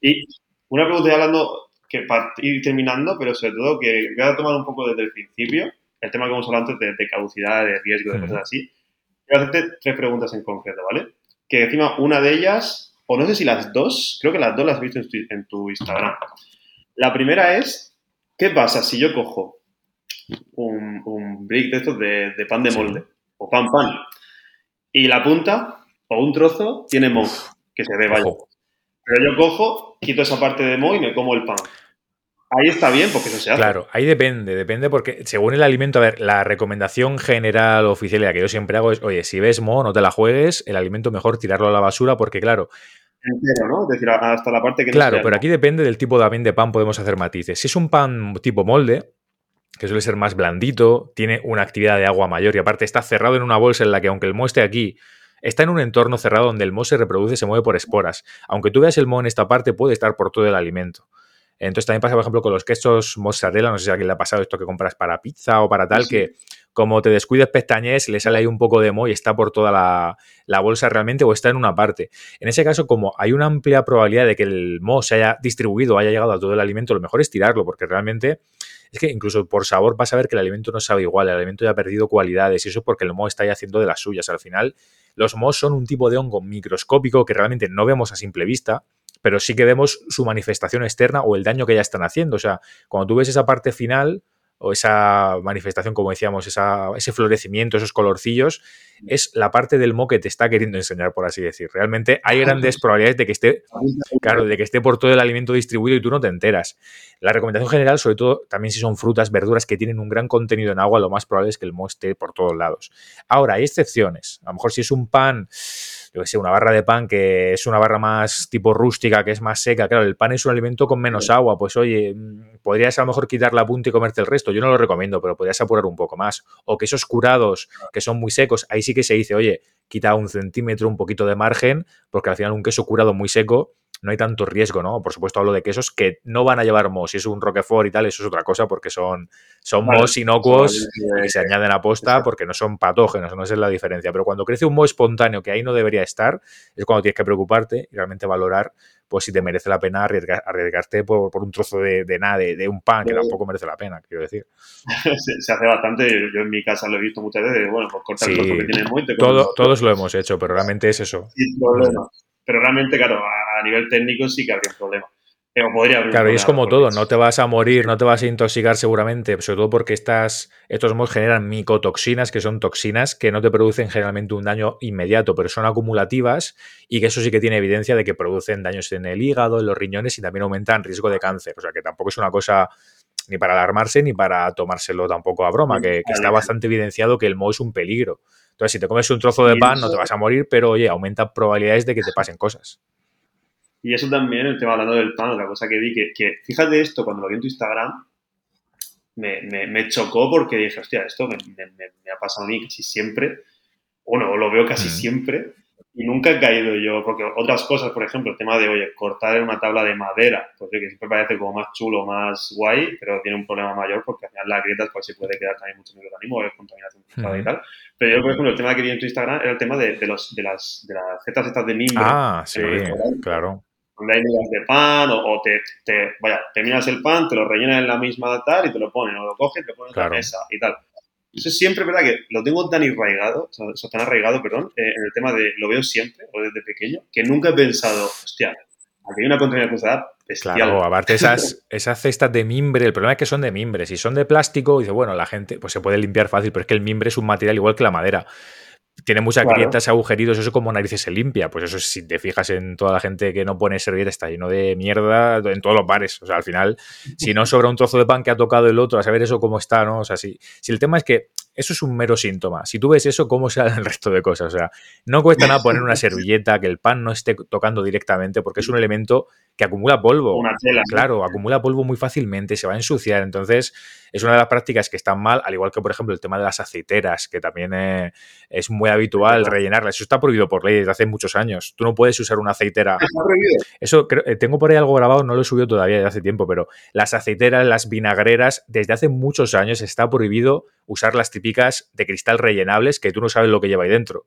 Y una pregunta hablando, que para ir terminando, pero sobre todo que voy a tomar un poco desde el principio, el tema que hemos hablado antes de, caducidad, de riesgo, de cosas así. Voy a hacerte tres preguntas en concreto, ¿vale? Que encima una de ellas, o no sé si las dos, creo que las dos las has visto en tu Instagram. La primera es, ¿qué pasa si yo cojo un, un brick de estos de, pan de molde o pan pan y la punta o un trozo tiene moho, que se ve, vaya. Pero yo cojo, quito esa parte de moho y me como el pan. Ahí está bien, porque eso se hace. Claro, ahí depende, depende porque según el alimento, a ver, la recomendación general oficial la que yo siempre hago es, oye, si ves moho, no te la juegues, el alimento mejor tirarlo a la basura porque, claro, entero, ¿no? Es decir, hasta la parte que Claro, pero aquí depende del tipo también de pan, podemos hacer matices. Si es un pan tipo molde, que suele ser más blandito, tiene una actividad de agua mayor y aparte está cerrado en una bolsa en la que aunque el moho esté aquí, está en un entorno cerrado donde el moho se reproduce se mueve por esporas. Aunque tú veas el moho en esta parte, puede estar por todo el alimento. Entonces también pasa, por ejemplo, con los quesos mozzarella, no sé si a alguien le ha pasado esto que compras para pizza o para tal, que como te descuides pestañez, le sale ahí un poco de moho y está por toda la, bolsa realmente o está en una parte. En ese caso, como hay una amplia probabilidad de que el moho se haya distribuido, haya llegado a todo el alimento, lo mejor es tirarlo, porque realmente es que incluso por sabor vas a ver que el alimento no sabe igual, el alimento ya ha perdido cualidades y eso es porque el moho está ahí haciendo de las suyas. Al final, los mohos son un tipo de hongo microscópico que realmente no vemos a simple vista, pero sí que vemos su manifestación externa o el daño que ya están haciendo. O sea, cuando tú ves esa parte final o esa manifestación, como decíamos, ese florecimiento, esos colorcillos, es la parte del mo que te está queriendo enseñar, por así decir. Realmente hay grandes probabilidades de que esté, claro, de que esté por todo el alimento distribuido y tú no te enteras. La recomendación general, sobre todo, también si son frutas, verduras que tienen un gran contenido en agua, lo más probable es que el mo esté por todos lados. Ahora, hay excepciones. A lo mejor si es un pan yo que sé, una barra de pan que es una barra más tipo rústica, que es más seca. Claro, el pan es un alimento con menos agua. Pues oye, mm, podrías a lo mejor quitar la punta y comerte el resto. Yo no lo recomiendo, pero podrías apurar un poco más. O quesos curados, que son muy secos, ahí sí que se dice, oye, quita un centímetro, un poquito de margen, porque al final un queso curado muy seco no hay tanto riesgo, ¿no? Por supuesto hablo de quesos que no van a llevar mo. Si es un roquefort y tal, eso es otra cosa porque son, son inocuos y se añaden a posta porque no son patógenos, no es la diferencia. Pero cuando crece un mo espontáneo que ahí no debería estar, es cuando tienes que preocuparte y realmente valorar pues si te merece la pena arriesgarte por, un trozo de, nada, de, un pan, que tampoco merece la pena, quiero decir. se, hace bastante, yo en mi casa lo he visto muchas veces, bueno, pues cortar el trozo que tiene muy... Todo, todos lo hemos hecho, pero realmente es eso. Sin problema. Pero realmente, claro, a nivel técnico sí que habría un problema. Pero podría claro, y es como todo, no te vas a morir, no te vas a intoxicar seguramente, sobre todo porque estas, estos mohos generan micotoxinas, que son toxinas que no te producen generalmente un daño inmediato, pero son acumulativas y que eso sí que tiene evidencia de que producen daños en el hígado, en los riñones y también aumentan riesgo de cáncer. O sea que tampoco es una cosa ni para alarmarse ni para tomárselo tampoco a broma, que, está bastante evidenciado que el moho es un peligro. Entonces, si te comes un trozo de pan, no te vas a morir, pero oye, aumenta probabilidades de que te pasen cosas. Y eso también, el tema hablando del pan, otra cosa que vi, que, que fíjate esto, cuando lo vi en tu Instagram, me, me, chocó porque dije, hostia, esto me, me, ha pasado a mí casi siempre, bueno, lo veo casi siempre, y nunca he caído yo, porque otras cosas, por ejemplo, el tema de, oye, cortar en una tabla de madera, pues que siempre parece como más chulo, más guay, pero tiene un problema mayor porque al final las grietas pues se puede quedar también mucho microorganismo, es contaminación cruzada y tal. Pero yo, por ejemplo, el tema que vi en tu Instagram era el tema de, de, los, de, las, de las setas estas de mimbre. Ah, sí, claro donde hay migas de pan o, te, te, vaya, terminas el pan, te lo rellenas en la misma tal y te lo ponen, o lo coges, te lo pones en la mesa y tal. Eso es siempre verdad que lo tengo tan arraigado, o sea, tan arraigado, perdón, eh, en el tema de lo veo siempre, o desde pequeño, que nunca he pensado, hostia, aquí hay una contaminación cruzada bestial. Claro, aparte esas, esas cestas de mimbre, el problema es que son de mimbre. Si son de plástico, dice, bueno, la gente pues se puede limpiar fácil, pero es que el mimbre es un material igual que la madera tiene muchas grietas, agujeritos, eso como narices se limpia. Pues eso, si te fijas en toda la gente que no pone servilleta, está lleno de mierda en todos los bares. O sea, al final, si no sobra un trozo de pan que ha tocado el otro, a saber eso cómo está, ¿no? O sea, si, si el tema es que eso es un mero síntoma. Si tú ves eso, ¿cómo se el resto de cosas? O sea, no cuesta nada poner una servilleta, que el pan no esté tocando directamente, porque es un elemento que acumula polvo. Una tela. Claro, acumula polvo muy fácilmente, se va a ensuciar. Entonces, es una de las prácticas que están mal, al igual que, por ejemplo, el tema de las aceiteras, que también eh, es muy habitual rellenarlas. Eso está prohibido por ley desde hace muchos años. Tú no puedes usar una aceitera. ¿Está prohibido? Eso eh, tengo por ahí algo grabado, no lo he subido todavía desde hace tiempo, pero las aceiteras, las vinagreras, desde hace muchos años está prohibido usar las típicas de cristal rellenables que tú no sabes lo que lleva ahí dentro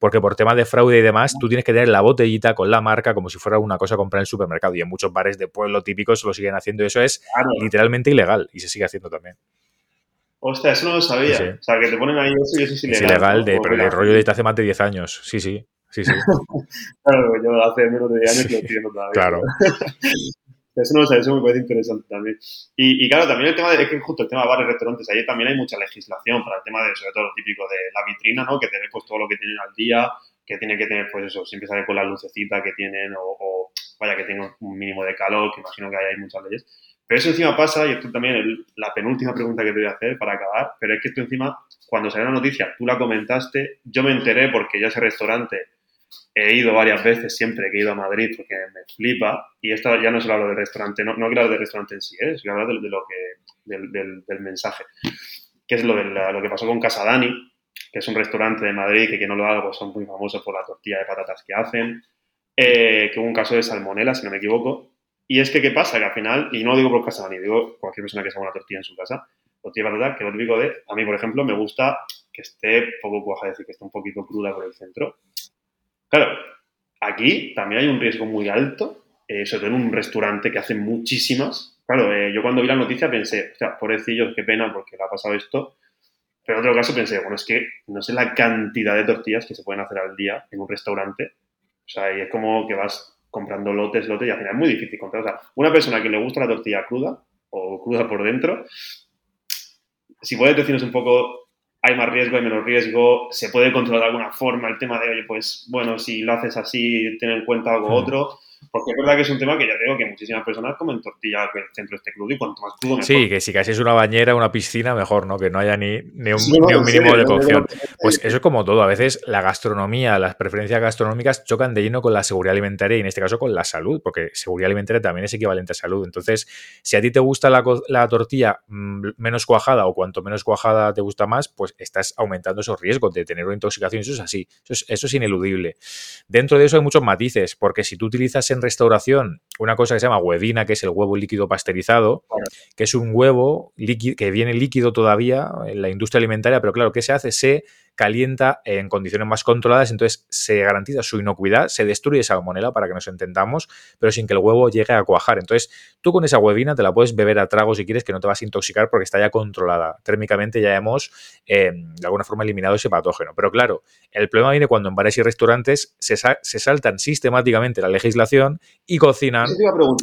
porque por tema de fraude y demás, tú tienes que tener la botellita con la marca como si fuera una cosa a comprar en el supermercado. Y en muchos bares de pueblo típicos lo siguen haciendo y eso es literalmente ilegal y se sigue haciendo también. Hostia, eso no lo sabía. O sea, que te ponen ahí eso y eso es ilegal. Es ilegal, de, pero el rollo de hace más de 10 años. Sí, sí. Sí, sí. claro, yo hace menos de 10 años lo entiendo todavía. Claro. Eso me parece interesante también. Y, y, claro, también el tema de, es que justo el tema de bares, restaurantes, ahí también hay mucha legislación para el tema de, sobre todo lo típico de la vitrina, ¿no? Que te ve pues todo lo que tienen al día, que tiene que tener, pues eso, siempre sale con la lucecita que tienen o, vaya, que tenga un mínimo de calor, que imagino que ahí hay muchas leyes. Pero eso encima pasa, y esto también es la penúltima pregunta que te voy a hacer para acabar, pero es que esto encima, cuando salió la noticia, tú la comentaste, yo me enteré porque yo ese restaurante he ido varias veces siempre que he ido a Madrid porque me flipa, y esto ya no solo hablo del restaurante, no, no quiero hablar del restaurante en sí, ¿eh? sino hablar de, de, lo que, del, del, del, mensaje, que es lo, de la, lo que pasó con Casadani, que es un restaurante de Madrid que, que no lo hago, pues son muy famosos por la tortilla de patatas que hacen, eh, que hubo un caso de salmonela, si no me equivoco. Y es que, ¿qué pasa? Que al final, y no lo digo por casa ni digo cualquier persona que se haga una tortilla en su casa, tortilla de patata, que lo típico de, a mí, por ejemplo, me gusta que esté poco cuaja, es decir, que esté un poquito cruda por el centro. Claro, aquí también hay un riesgo muy alto, eh, sobre todo en un restaurante que hace muchísimas. Claro, eh, yo cuando vi la noticia pensé, o sea, pobrecillos, qué pena porque le ha pasado esto. Pero en otro caso pensé, bueno, es que no sé la cantidad de tortillas que se pueden hacer al día en un restaurante o sea, y es como que vas comprando lotes, lotes, y al final es muy difícil comprar. O sea, una persona que le gusta la tortilla cruda o cruda por dentro, si puedes decirnos un poco, hay más riesgo, hay menos riesgo, se puede controlar de alguna forma el tema de, oye, pues bueno, si lo haces así, ten en cuenta algo otro. Porque es verdad que es un tema que ya digo que muchísimas personas comen tortilla que el centro esté crudo y cuanto más crudo mejor. Sí, que si casi es una bañera, una piscina, mejor, ¿no? Que no haya ni, ni, un, sí, no, ni un, mínimo sí, de cocción. Pues eso es como todo. A veces la gastronomía, las preferencias gastronómicas chocan de lleno con la seguridad alimentaria y en este caso con la salud, porque seguridad alimentaria también es equivalente a salud. Entonces, si a ti te gusta la, la tortilla menos cuajada o cuanto menos cuajada te gusta más, pues estás aumentando esos riesgos de tener una intoxicación. Eso es así. Eso es, eso es ineludible. Dentro de eso hay muchos matices, porque si tú utilizas en restauración una cosa que se llama huevina, que es el huevo líquido pasteurizado, que es un huevo líquido, que viene líquido todavía en la industria alimentaria, pero claro, ¿qué se hace? Se calienta en condiciones más controladas, entonces se garantiza su inocuidad, se destruye esa salmonela para que nos entendamos, pero sin que el huevo llegue a cuajar. Entonces, tú con esa huevina te la puedes beber a trago si quieres, que no te vas a intoxicar porque está ya controlada. Térmicamente ya hemos, eh, de alguna forma, eliminado ese patógeno. Pero claro, el problema viene cuando en bares y restaurantes se, sa se saltan sistemáticamente la legislación y cocinan.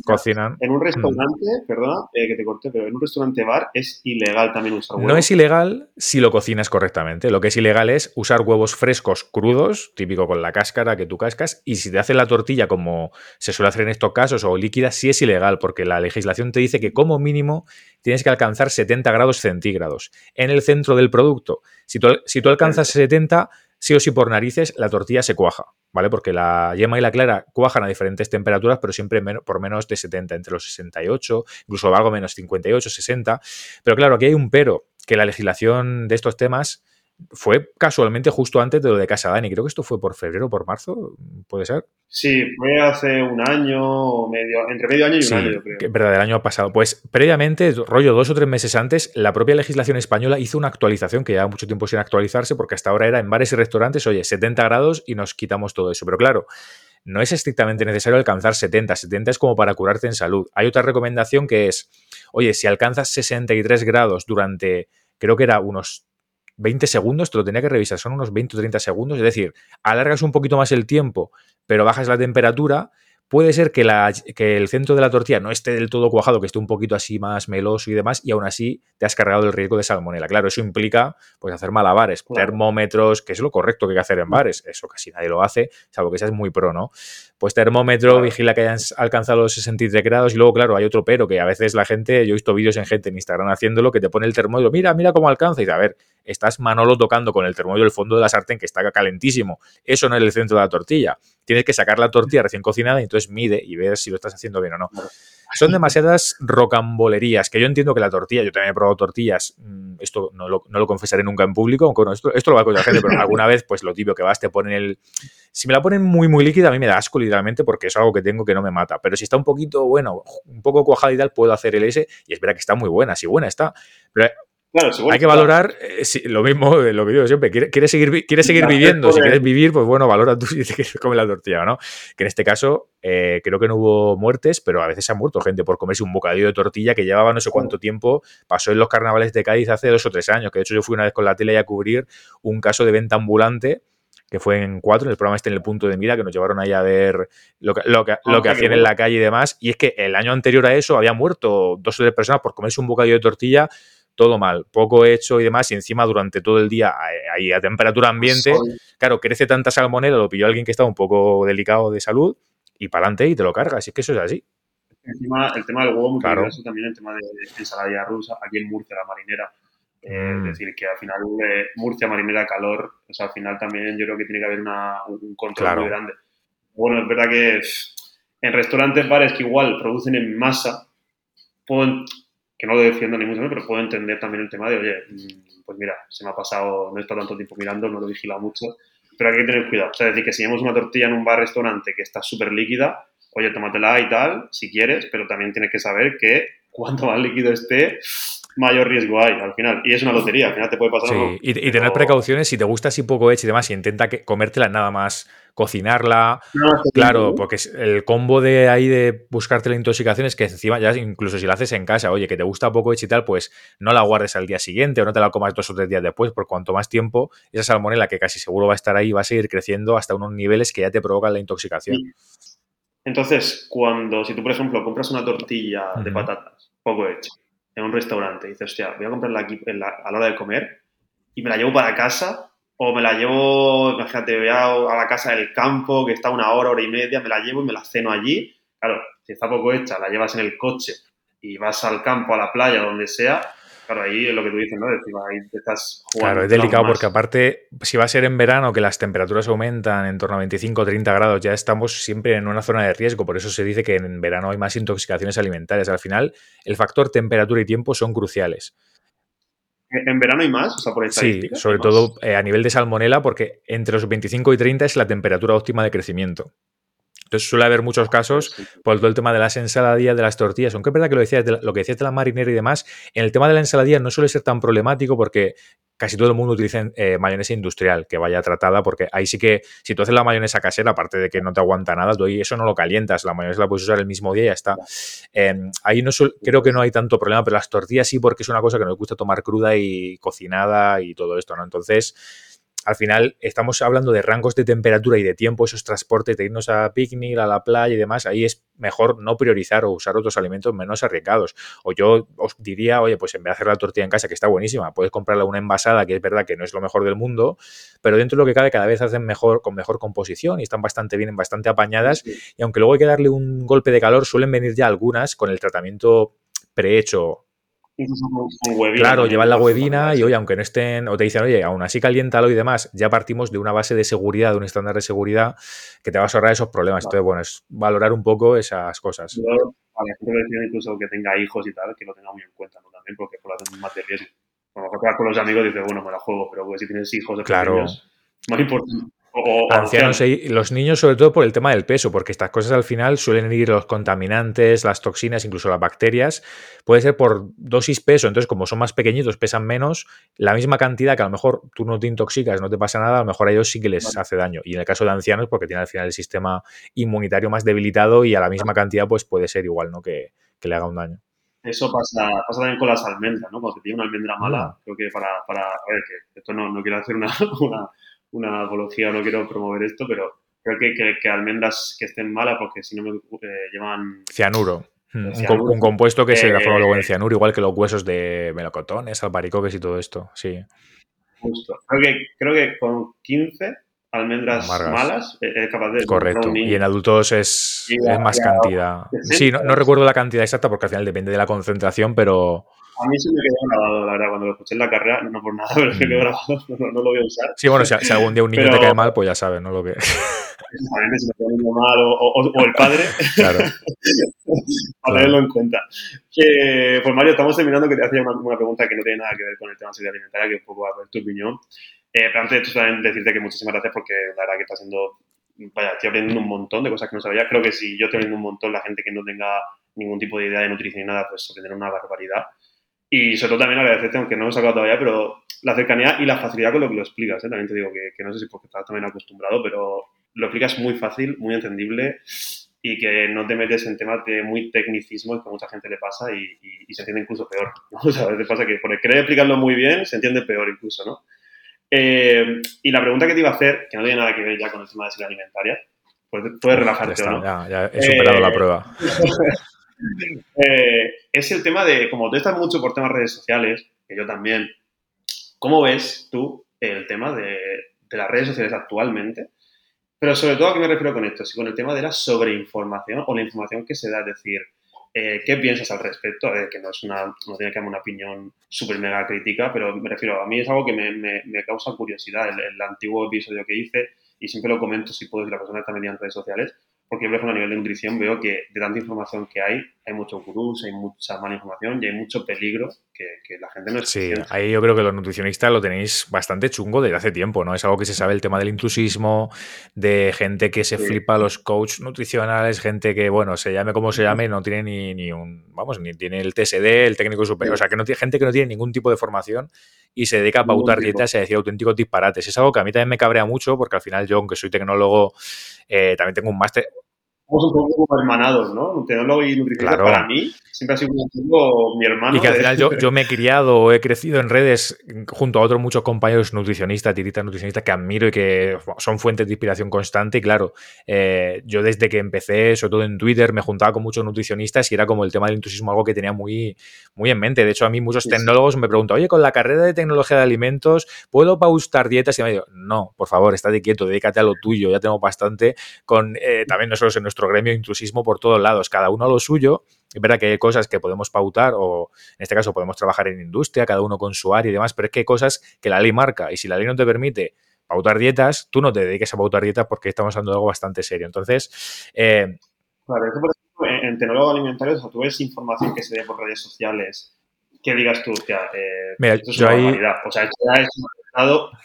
cocinan en un restaurante, mm. perdona eh, que te corté, pero en un restaurante bar es ilegal también usar huevo. No es ilegal si lo cocinas correctamente. Lo que es ilegal es usar huevos frescos crudos, típico con la cáscara que tú cascas, y si te haces la tortilla como se suele hacer en estos casos o líquida, sí es ilegal, porque la legislación te dice que como mínimo tienes que alcanzar 70 grados centígrados en el centro del producto. Si tú, si tú alcanzas 70, sí o sí por narices, la tortilla se cuaja, ¿vale? Porque la yema y la clara cuajan a diferentes temperaturas, pero siempre por menos de 70, entre los 68, incluso algo menos 58, 60. Pero claro, aquí hay un pero, que la legislación de estos temas fue casualmente justo antes de lo de Casa Dani. Creo que esto fue por febrero o por marzo, ¿puede ser? Sí, fue hace un año, medio, entre medio año y un sí, año, yo creo. Verdad, el año pasado. Pues previamente, rollo dos o tres meses antes, la propia legislación española hizo una actualización que lleva mucho tiempo sin actualizarse, porque hasta ahora era en bares y restaurantes, oye, 70 grados y nos quitamos todo eso. Pero claro, no es estrictamente necesario alcanzar 70. 70 es como para curarte en salud. Hay otra recomendación que es, oye, si alcanzas 63 grados durante, creo que era unos 20 segundos, te lo tenía que revisar, son unos 20 o 30 segundos, es decir, alargas un poquito más el tiempo, pero bajas la temperatura, puede ser que, la, que, el centro de la tortilla no esté del todo cuajado, que esté un poquito así más meloso y demás, y aún así te has cargado el riesgo de salmonela. Claro, eso implica pues hacer malabares, claro. termómetros, que es lo correcto que hay que hacer en bares. Eso casi nadie lo hace, salvo que seas muy pro, ¿no? Pues termómetro, claro. vigila que hayan alcanzado los 63 grados, y luego, claro, hay otro pero, que a veces la gente, yo he visto vídeos en gente en Instagram haciéndolo, que te pone el termómetro, mira, mira cómo alcanza, y dice, a ver, estás Manolo tocando con el termómetro el fondo de la sartén que está calentísimo. Eso no es el centro de la tortilla. Tienes que sacar la tortilla recién cocinada y entonces mide y ver si lo estás haciendo bien o no. Son demasiadas rocambolerías, que yo entiendo que la tortilla, yo también he probado tortillas, mm, esto no lo, no lo confesaré nunca en público, aunque esto, esto, lo va a contar la gente, pero alguna vez, pues lo tibio que vas, te ponen el... Si me la ponen muy, muy líquida, a mí me da asco literalmente porque es algo que tengo que no me mata, pero si está un poquito, bueno, un poco cuajada y tal, puedo hacer el S y es verdad que está muy buena, si buena está, pero Claro, Hay que valorar eh, si, lo mismo, lo que digo siempre. ¿Quieres, quieres seguir, quieres seguir claro, viviendo? Si quieres vivir, pues bueno, valora tú si te quieres comer la tortilla, ¿no? Que en este caso, eh, creo que no hubo muertes, pero a veces se ha muerto gente por comerse un bocadillo de tortilla que llevaba no sé cuánto tiempo. Pasó en los carnavales de Cádiz hace dos o tres años. Que de hecho yo fui una vez con la tele a cubrir un caso de venta ambulante que fue en cuatro, en el programa este en el punto de mira, que nos llevaron ahí a ver lo que, lo que, lo que hacían en la calle y demás. Y es que el año anterior a eso había muerto dos o tres personas por comerse un bocadillo de tortilla todo mal, poco hecho y demás, y encima durante todo el día ahí a temperatura ambiente, claro, crece tanta salmonela, lo pilló alguien que estaba un poco delicado de salud y para adelante y te lo cargas, y es que eso es así. Encima, el tema del huevo muy claro. también el tema de, ensalada rusa, aquí en Murcia, la marinera. Eh, es mm. decir, que al final eh, Murcia, marinera, calor, o sea, al final también yo creo que tiene que haber una, un control muy grande. Bueno, es verdad que en restaurantes, bares que igual producen en masa, pueden, que no lo defiendo ni mucho menos, pero puedo entender también el tema de, oye, mm, pues mira, se me ha pasado, no he estado tanto tiempo mirando, no lo he vigilado mucho, pero hay que tener cuidado. O sea, es decir, que si vemos una tortilla en un bar-restaurante que está súper líquida, oye, tómatela y tal, si quieres, pero también tienes que saber que cuanto más líquido esté, mayor riesgo hay al final. Y es una lotería, al final te puede pasar sí. Y, tener precauciones, si te gusta así poco hecho y demás, y intenta que, comértela nada más cocinarla. claro, porque el combo de ahí de buscarte la intoxicación es que encima ya incluso si la haces en casa, oye, que te gusta poco hecho y tal, pues no la guardes al día siguiente o no te la comas dos o tres días después, por cuanto más tiempo, esa salmonela que casi seguro va a estar ahí va a seguir creciendo hasta unos niveles que ya te provocan la intoxicación. Entonces, cuando, si tú, por ejemplo, compras una tortilla de patatas poco hecha en un restaurante y dices, hostia, voy a comprarla aquí a la hora de comer y me la llevo para casa o me la llevo, imagínate, voy a, la casa del campo, que está una hora, hora y media, me la llevo y me la ceno allí. Claro, si está poco hecha, la llevas en el coche y vas al campo, a la playa, donde sea, claro, ahí es lo que tú dices, ¿no? ahí te estás jugando. Claro, es delicado porque aparte, si va a ser en verano que las temperaturas aumentan en torno a 25 o 30 grados, ya estamos siempre en una zona de riesgo. Por eso se dice que en verano hay más intoxicaciones alimentarias. Al final, el factor temperatura y tiempo son cruciales. ¿En verano hay más? O sea, por sí, sobre todo eh, a nivel de salmonela, porque entre los 25 y 30 es la temperatura óptima de crecimiento. Entonces suele haber muchos casos por todo el tema de las ensaladillas, de las tortillas. Aunque es verdad que lo, decías lo que decías de la marinera y demás, en el tema de la ensaladilla no suele ser tan problemático porque casi todo el mundo utiliza eh, mayonesa industrial que vaya tratada, porque ahí sí que si tú haces la mayonesa casera, aparte de que no te aguanta nada, tú ahí eso no lo calientas, la mayonesa la puedes usar el mismo día y ya está. Em, ahí no creo que no hay tanto problema, pero las tortillas sí, porque es una cosa que nos gusta tomar cruda y cocinada y todo esto, ¿no? Entonces al final estamos hablando de rangos de temperatura y de tiempo, esos transportes de irnos a picnic, a la playa y demás, ahí es mejor no priorizar o usar otros alimentos menos arriesgados. O yo os diría, oye, pues en vez de hacer la tortilla en casa, que está buenísima, puedes comprarla una envasada, que es verdad que no es lo mejor del mundo, pero dentro de lo que cabe cada vez hacen mejor, con mejor composición y están bastante bien, bastante apañadas. Y aunque luego hay que darle un golpe de calor, suelen venir ya algunas con el tratamiento prehecho Claro, llevan la huevina y oye, aunque no estén, o te dicen, oye, aún así caliéntalo y demás, ya partimos de una base de seguridad, de un estándar de seguridad que te va a ahorrar esos problemas. Entonces, bueno, es valorar un poco esas cosas. Yo, a la gente incluso que tenga hijos y tal, que lo tenga muy en cuenta, ¿no? También porque por hacen más de riesgo. A lo mejor con los amigos dices, bueno, me la juego, pero pues, si tienes hijos claro. pequeños, más importante ancianos los niños sobre todo por el tema del peso, porque estas cosas al final suelen ir los contaminantes, las toxinas, incluso las bacterias, puede ser por dosis peso, entonces como son más pequeñitos, pesan menos, la misma cantidad que a lo mejor tú no te intoxicas, no te pasa nada, a lo mejor a ellos sí que les hace daño. Y en el caso de ancianos, porque tienen al final el sistema inmunitario más debilitado y a la misma cantidad pues puede ser igual, ¿no? Que, le haga un daño. Eso pasa, pasa también con las almendras, ¿no? Cuando te tiene una almendra mala, mm. creo que para, para a ver, que esto no, no quiero hacer una una apología, no quiero promover esto, pero creo que, que, almendras que estén malas, porque si no me eh, llevan... Cianuro. Hmm, un, compuesto que se transforma luego en cianuro, igual que los huesos de melocotones, albaricoques y todo esto, sí. Justo. Creo que, creo que con 15 almendras malas eh, es capaz de... Correcto. Y en adultos es, es más cantidad. Sí, no, no, recuerdo la cantidad exacta porque al final depende de la concentración, pero a mí se me quedó grabado, la verdad, cuando lo escuché en la carrera, no por nada, pero se me quedó mm. grabado, no, lo voy a usar. Sí, bueno, si, algún día un niño te cae mal, pues ya sabes, ¿no? Lo que... Exactamente, si me cae mal o, el padre, claro. para tenerlo en cuenta. Que, pues Mario, estamos terminando, que te hacía una, una, pregunta que no tiene nada que ver con el tema de seguridad alimentaria, que un poco a ver tu opinión. Eh, pero antes de también decirte que muchísimas gracias porque la verdad que está siendo, vaya, estoy aprendiendo un montón de cosas que no sabía. Creo que si yo estoy aprendiendo un montón, la gente que no tenga ningún tipo de idea de nutrición ni nada, pues aprenderá una barbaridad. Y sobre todo también agradecerte, aunque no lo he sacado todavía, pero la cercanía y la facilidad con lo que lo explicas. ¿eh? También te digo que, que, no sé si porque estás también acostumbrado, pero lo explicas muy fácil, muy entendible y que no te metes en temas de muy tecnicismo que a mucha gente le pasa y, y, se entiende incluso peor. ¿no? O sea, a veces pasa que por querer explicarlo muy bien se entiende peor incluso, ¿no? Eh, y la pregunta que te iba a hacer, que no tiene nada que ver ya con el tema de salud alimentaria, pues puedes relajarte ya o no. Ya, ya, he superado la Eh, prueba. Eh, es el tema de, como tú estás mucho por temas redes sociales, que yo también, ¿cómo ves tú el tema de, las redes sociales actualmente? Pero sobre todo, ¿a qué me refiero con esto? Sí, con el tema de la sobreinformación o la información que se da, es decir, eh, ¿qué piensas al respecto? Que no es una, no tiene que haber una opinión súper mega crítica, pero me refiero, a mí es algo que me, causa curiosidad, el, antiguo episodio que hice, y siempre lo comento si puedo, si la persona está en redes sociales, porque por ejemplo, a nivel de nutrición veo que de tanta información que hay, hay muchos gurús, hay mucha mala información y hay mucho peligro que, que la gente no es Sí, consciente. ahí yo creo que los nutricionistas lo tenéis bastante chungo desde hace tiempo, ¿no? Es algo que se sabe el tema del intrusismo, de gente que se Sí. flipa los coaches nutricionales, gente que, bueno, se llame como se llame, no tiene ni, ni un, vamos, ni tiene el TSD, el técnico superior, o sea, que no tiene gente que no tiene ningún tipo de formación y se dedica a pautar dietas y a decir auténticos disparates. Es algo que a mí también me cabrea mucho porque al final yo, aunque soy tecnólogo, eh, también tengo un máster, Somos un poco como hermanados, ¿no? Nutriólogo y nutricionista Claro. para mí siempre ha sido un poco mi hermano. Y que al final yo, yo me he criado o he crecido en redes junto a otros muchos compañeros nutricionistas, tiritas nutricionistas que admiro y que son fuentes de inspiración constante. Y claro, eh, yo desde que empecé, sobre todo en Twitter, me juntaba con muchos nutricionistas y era como el tema del intrusismo algo que tenía muy, muy en mente. De hecho, a mí muchos Sí, sí. tecnólogos me preguntan, oye, con la carrera de tecnología de alimentos, ¿puedo pausar dietas? Y me digo, no, por favor, estate quieto, dedícate a lo tuyo, ya tenemos bastante con eh, también nosotros en nuestro gremio intrusismo por todos lados, cada uno a lo suyo. Es verdad que hay cosas que podemos pautar o en este caso podemos trabajar en industria, cada uno con su área y demás, pero es que hay cosas que la ley marca y si la ley no te permite pautar dietas, tú no te dediques a pautar dietas porque estamos hablando de algo bastante serio. Entonces, eh, Claro, por ejemplo, en, tecnólogo alimentario, o sea, tú ves información que se dé por redes sociales, que digas tú, hostia, eh, Mira, esto es yo una ahí-. O sea, esto ya es un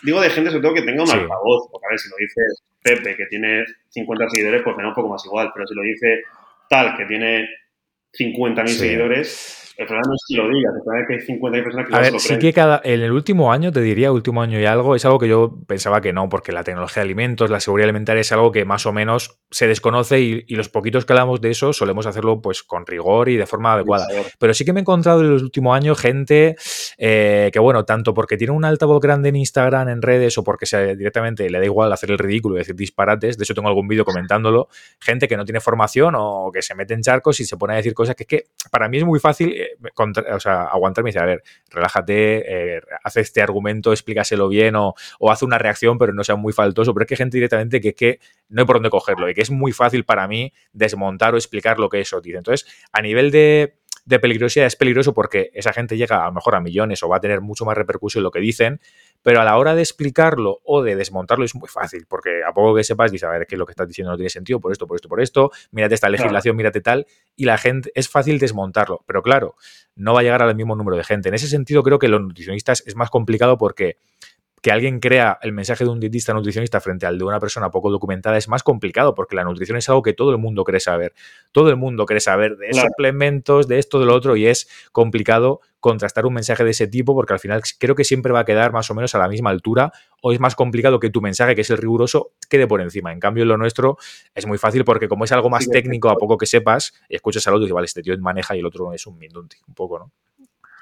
digo de gente sobre todo que tenga un Sí. altavoz, porque a ver, si lo dice Pepe, que tiene 50 seguidores, pues me da un poco más igual, pero si lo dice tal, que tiene 50.000 Sí. seguidores, el problema no es que lo digas, el problema es que hay 50.000 personas que A ver, lo sí creen. que cada, en el último año, te diría, último año y algo, es algo que yo pensaba que no, porque la tecnología de alimentos, la seguridad alimentaria es algo que más o menos se desconoce y, y los poquitos que hablamos de eso solemos hacerlo pues con rigor y de forma adecuada. Pero sí que me he encontrado en los últimos años gente eh, que, bueno, tanto porque tiene un altavoz grande en Instagram, en redes, o porque se, directamente le da igual hacer el ridículo y decir disparates, de hecho tengo algún vídeo comentándolo, gente que no tiene formación o que se mete en charcos y se pone a decir cosas que es que para mí es muy fácil contra- o sea, aguantarme y decir, a ver, relájate, eh, haz este argumento, explícaselo bien o, o haz una reacción, pero no sea muy faltoso, pero es que hay gente directamente que que no hay por dónde cogerlo y que es muy fácil para mí desmontar o explicar lo que eso dice. Entonces, a nivel de, de peligrosidad es peligroso porque esa gente llega a lo mejor a millones o va a tener mucho más repercusión lo que dicen, pero a la hora de explicarlo o de desmontarlo es muy fácil, porque a poco que sepas, dices, a ver, es que lo que estás diciendo no tiene sentido por esto, por esto, por esto, mírate esta legislación, mírate tal, y la gente, es fácil desmontarlo, pero claro, no va a llegar al mismo número de gente. En ese sentido, creo que los nutricionistas es más complicado porque que alguien crea el mensaje de un dietista nutricionista frente al de una persona poco documentada es más complicado porque la nutrición es algo que todo el mundo quiere saber. Todo el mundo quiere saber de Claro. suplementos, de esto, de lo otro, y es complicado contrastar un mensaje de ese tipo porque al final creo que siempre va a quedar más o menos a la misma altura o es más complicado que tu mensaje, que es el riguroso, quede por encima. En cambio, en lo nuestro es muy fácil porque como es algo más Sí, técnico, a poco que sepas, y escuchas al otro y dices, vale, este tío maneja y el otro es un mindunti, un poco, ¿no?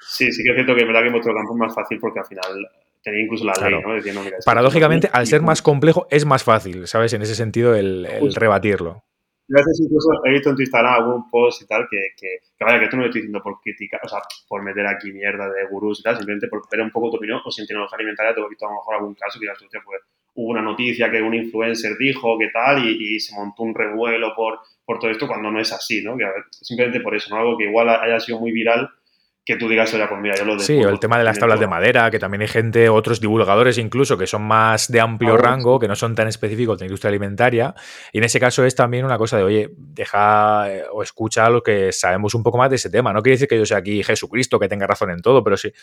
Sí, sí que es cierto que es verdad que en vuestro campo es más fácil porque al final tenía incluso la Claro. ley, ¿no? Diciendo, mira, esto Paradójicamente, al ser más complejo, es más fácil, ¿sabes? En ese sentido, el, el rebatirlo. Veces incluso he visto en tu Instagram algún post y tal que, que, que vaya, que esto no lo estoy diciendo por criticar, o sea, por meter aquí mierda de gurús y tal, simplemente por ver un poco tu opinión, o si en tecnología alimentaria te he visto a lo mejor algún caso que digas, pues hubo una noticia que un influencer dijo que tal y, y se montó un revuelo por, por todo esto cuando no es así, ¿no? Que a ver, simplemente por eso, ¿no? Algo que igual haya sido muy viral que tú digas, oye, pues mira, yo lo Sí, o el tema de las tablas de totalmente". madera, que también hay gente, otros divulgadores incluso, que son más de amplio Ah, rango, que no son tan específicos de la industria alimentaria. Y en ese caso es también una cosa de, oye, deja eh, o escucha lo que sabemos un poco más de ese tema. No quiere decir que yo sea aquí Jesucristo, que tenga razón en todo, pero sí,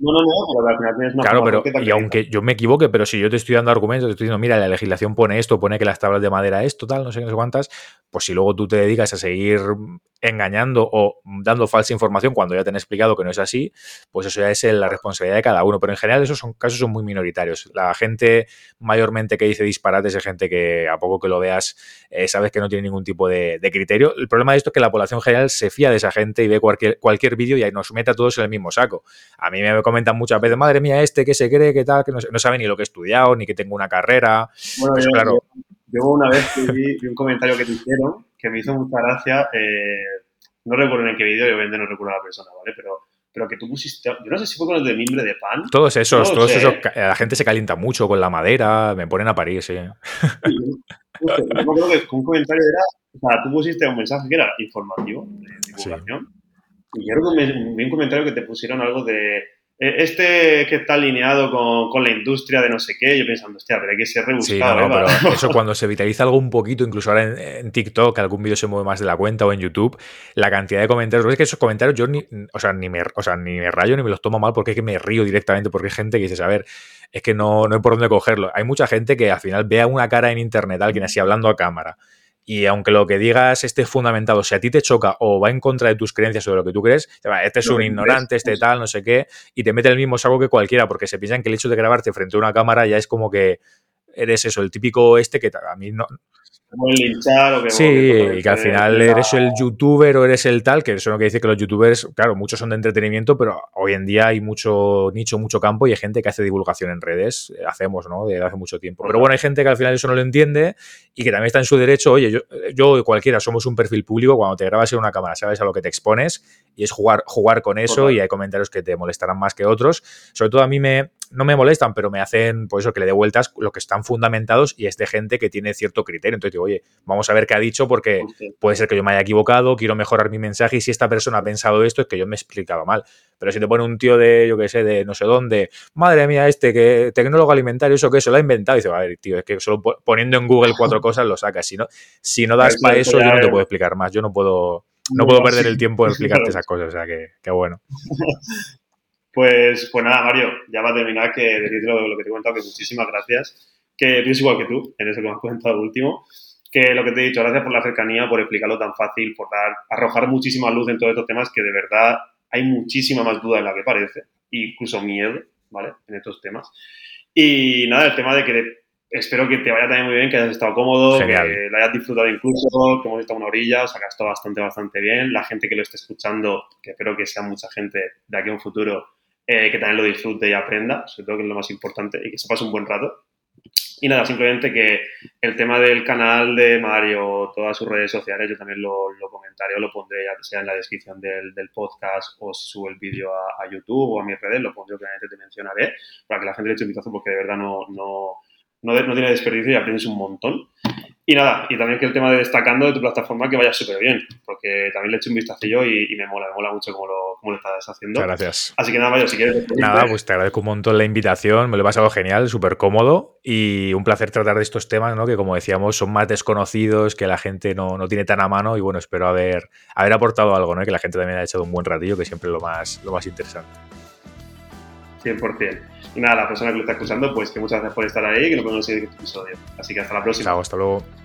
No, no, no, pero al final tienes una Claro, pero y aunque yo me equivoque, pero si yo te estoy dando argumentos, te estoy diciendo, mira, la legislación pone esto, pone que las tablas de madera esto, tal, no sé qué, no sé cuántas, pues si luego tú te dedicas a seguir engañando o dando falsa información cuando ya te han explicado que no es así, pues eso ya es la responsabilidad de cada uno. Pero en general esos son casos son muy minoritarios. La gente mayormente que dice disparates es gente que a poco que lo veas eh, sabes que no tiene ningún tipo de, criterio. El problema de esto es que la población general se fía de esa gente y ve cualquier, cualquier vídeo y ahí nos mete a todos en el mismo saco. A mí me comentan muchas veces, madre mía, este que se cree que tal, que no, sabe ni lo que he estudiado, ni que tengo una carrera. Bueno, pues claro. Yo, una vez vi, vi un comentario que te hicieron que me hizo mucha gracia. Eh, no recuerdo en qué vídeo, obviamente no recuerdo a la persona, ¿vale? Pero, pero que tú pusiste. Yo no sé si fue con el de mimbre de pan. Todos esos, todos esos. La gente se calienta mucho con la madera, me ponen a parir, sí. sí yo me acuerdo que un comentario era. O sea, tú pusiste un mensaje que era informativo, de divulgación. Y yo creo que vi un comentario que te pusieron algo de este que está alineado con, la industria de no sé qué, yo pensando, hostia, pero hay que ser rebuscado. ¿eh? pero eso cuando se vitaliza algo un poquito, incluso ahora en, TikTok, algún vídeo se mueve más de la cuenta o en YouTube, la cantidad de comentarios, es que esos comentarios yo ni, o sea, ni me, o sea, ni me rayo ni me los tomo mal porque es que me río directamente porque hay gente que dice, a ver, es que no, no hay por dónde cogerlo. Hay mucha gente que al final vea una cara en internet, alguien así hablando a cámara, y aunque lo que digas esté fundamentado, si a ti te choca o va en contra de tus creencias o de lo que tú crees, este es un ignorante, este tal, no sé qué, y te mete el mismo saco que cualquiera, porque se piensan que el hecho de grabarte frente a una cámara ya es como que eres eso, el típico este que a mí no, sí, y que al final eres el youtuber o eres el tal, que eso no quiere decir que los youtubers, claro, muchos son de entretenimiento, pero hoy en día hay mucho nicho, mucho campo y hay gente que hace divulgación en redes, eh, hacemos, ¿no? De hace mucho tiempo. Pero bueno, hay gente que al final eso no lo entiende y que también está en su derecho, oye, yo, yo cualquiera somos un perfil público, cuando te grabas en una cámara sabes a lo que te expones y es jugar, jugar con eso y hay comentarios que te molestarán más que otros. Sobre todo a mí me, no me molestan, pero me hacen, pues eso, que le dé vueltas lo que están fundamentados y es de gente que tiene cierto criterio. Entonces digo, oye, vamos a ver qué ha dicho porque puede ser que yo me haya equivocado, quiero mejorar mi mensaje y si esta persona ha pensado esto es que yo me he explicado mal. Pero si te pone un tío de, yo qué sé, de no sé dónde, madre mía, este que tecnólogo alimentario, eso que se lo ha inventado, y dice, a ver, tío, es que solo poniendo en Google cuatro cosas lo sacas. Si no, si no das para eso, yo no te puedo explicar más. Yo no puedo, no puedo perder el tiempo en explicarte esas cosas. O sea, que, que bueno. Pues, pues nada, Mario, ya va a terminar que decirte lo, lo, que te he contado, que muchísimas gracias. Que pienso igual que tú, en eso que me has comentado último. Que lo que te he dicho, gracias por la cercanía, por explicarlo tan fácil, por dar, arrojar muchísima luz en todos estos temas que de verdad hay muchísima más duda de la que parece, incluso miedo, ¿vale? En estos temas. Y nada, el tema de que espero que te vaya también muy bien, que hayas estado cómodo, que lo hayas disfrutado incluso, que hemos estado una orilla, o sea, que ha estado bastante, bastante bien. La gente que lo esté escuchando, que espero que sea mucha gente de aquí a un futuro, eh, que también lo disfrute y aprenda, sobre todo que es lo más importante, y que se pase un buen rato. Y nada, simplemente que el tema del canal de Mario, todas sus redes sociales, yo también lo, lo comentaré o lo pondré ya sea en la descripción del, del podcast o si subo el vídeo a, YouTube o a mis redes, lo pondré, obviamente te mencionaré, para que la gente le eche un vistazo porque de verdad no, no, no, no tiene desperdicio y aprendes un montón. Y nada, y también que el tema de destacando de tu plataforma que vaya súper bien, porque también le he hecho un vistacillo y, y me mola, me mola mucho cómo lo, cómo lo estás haciendo. Muchas gracias. Así que nada, Mario, si quieres... Nada, pues te agradezco un montón la invitación, me lo he pasado genial, súper cómodo y un placer tratar de estos temas, ¿no? Que como decíamos, son más desconocidos, que la gente no, no tiene tan a mano y bueno, espero haber, haber aportado algo, ¿no? Que la gente también ha echado un buen ratillo, que siempre es lo más, lo más interesante. 100%. Y nada, la persona que lo está escuchando, pues que muchas gracias por estar ahí y que nos vemos en el siguiente episodio. Así que hasta la próxima. Chao, hasta luego.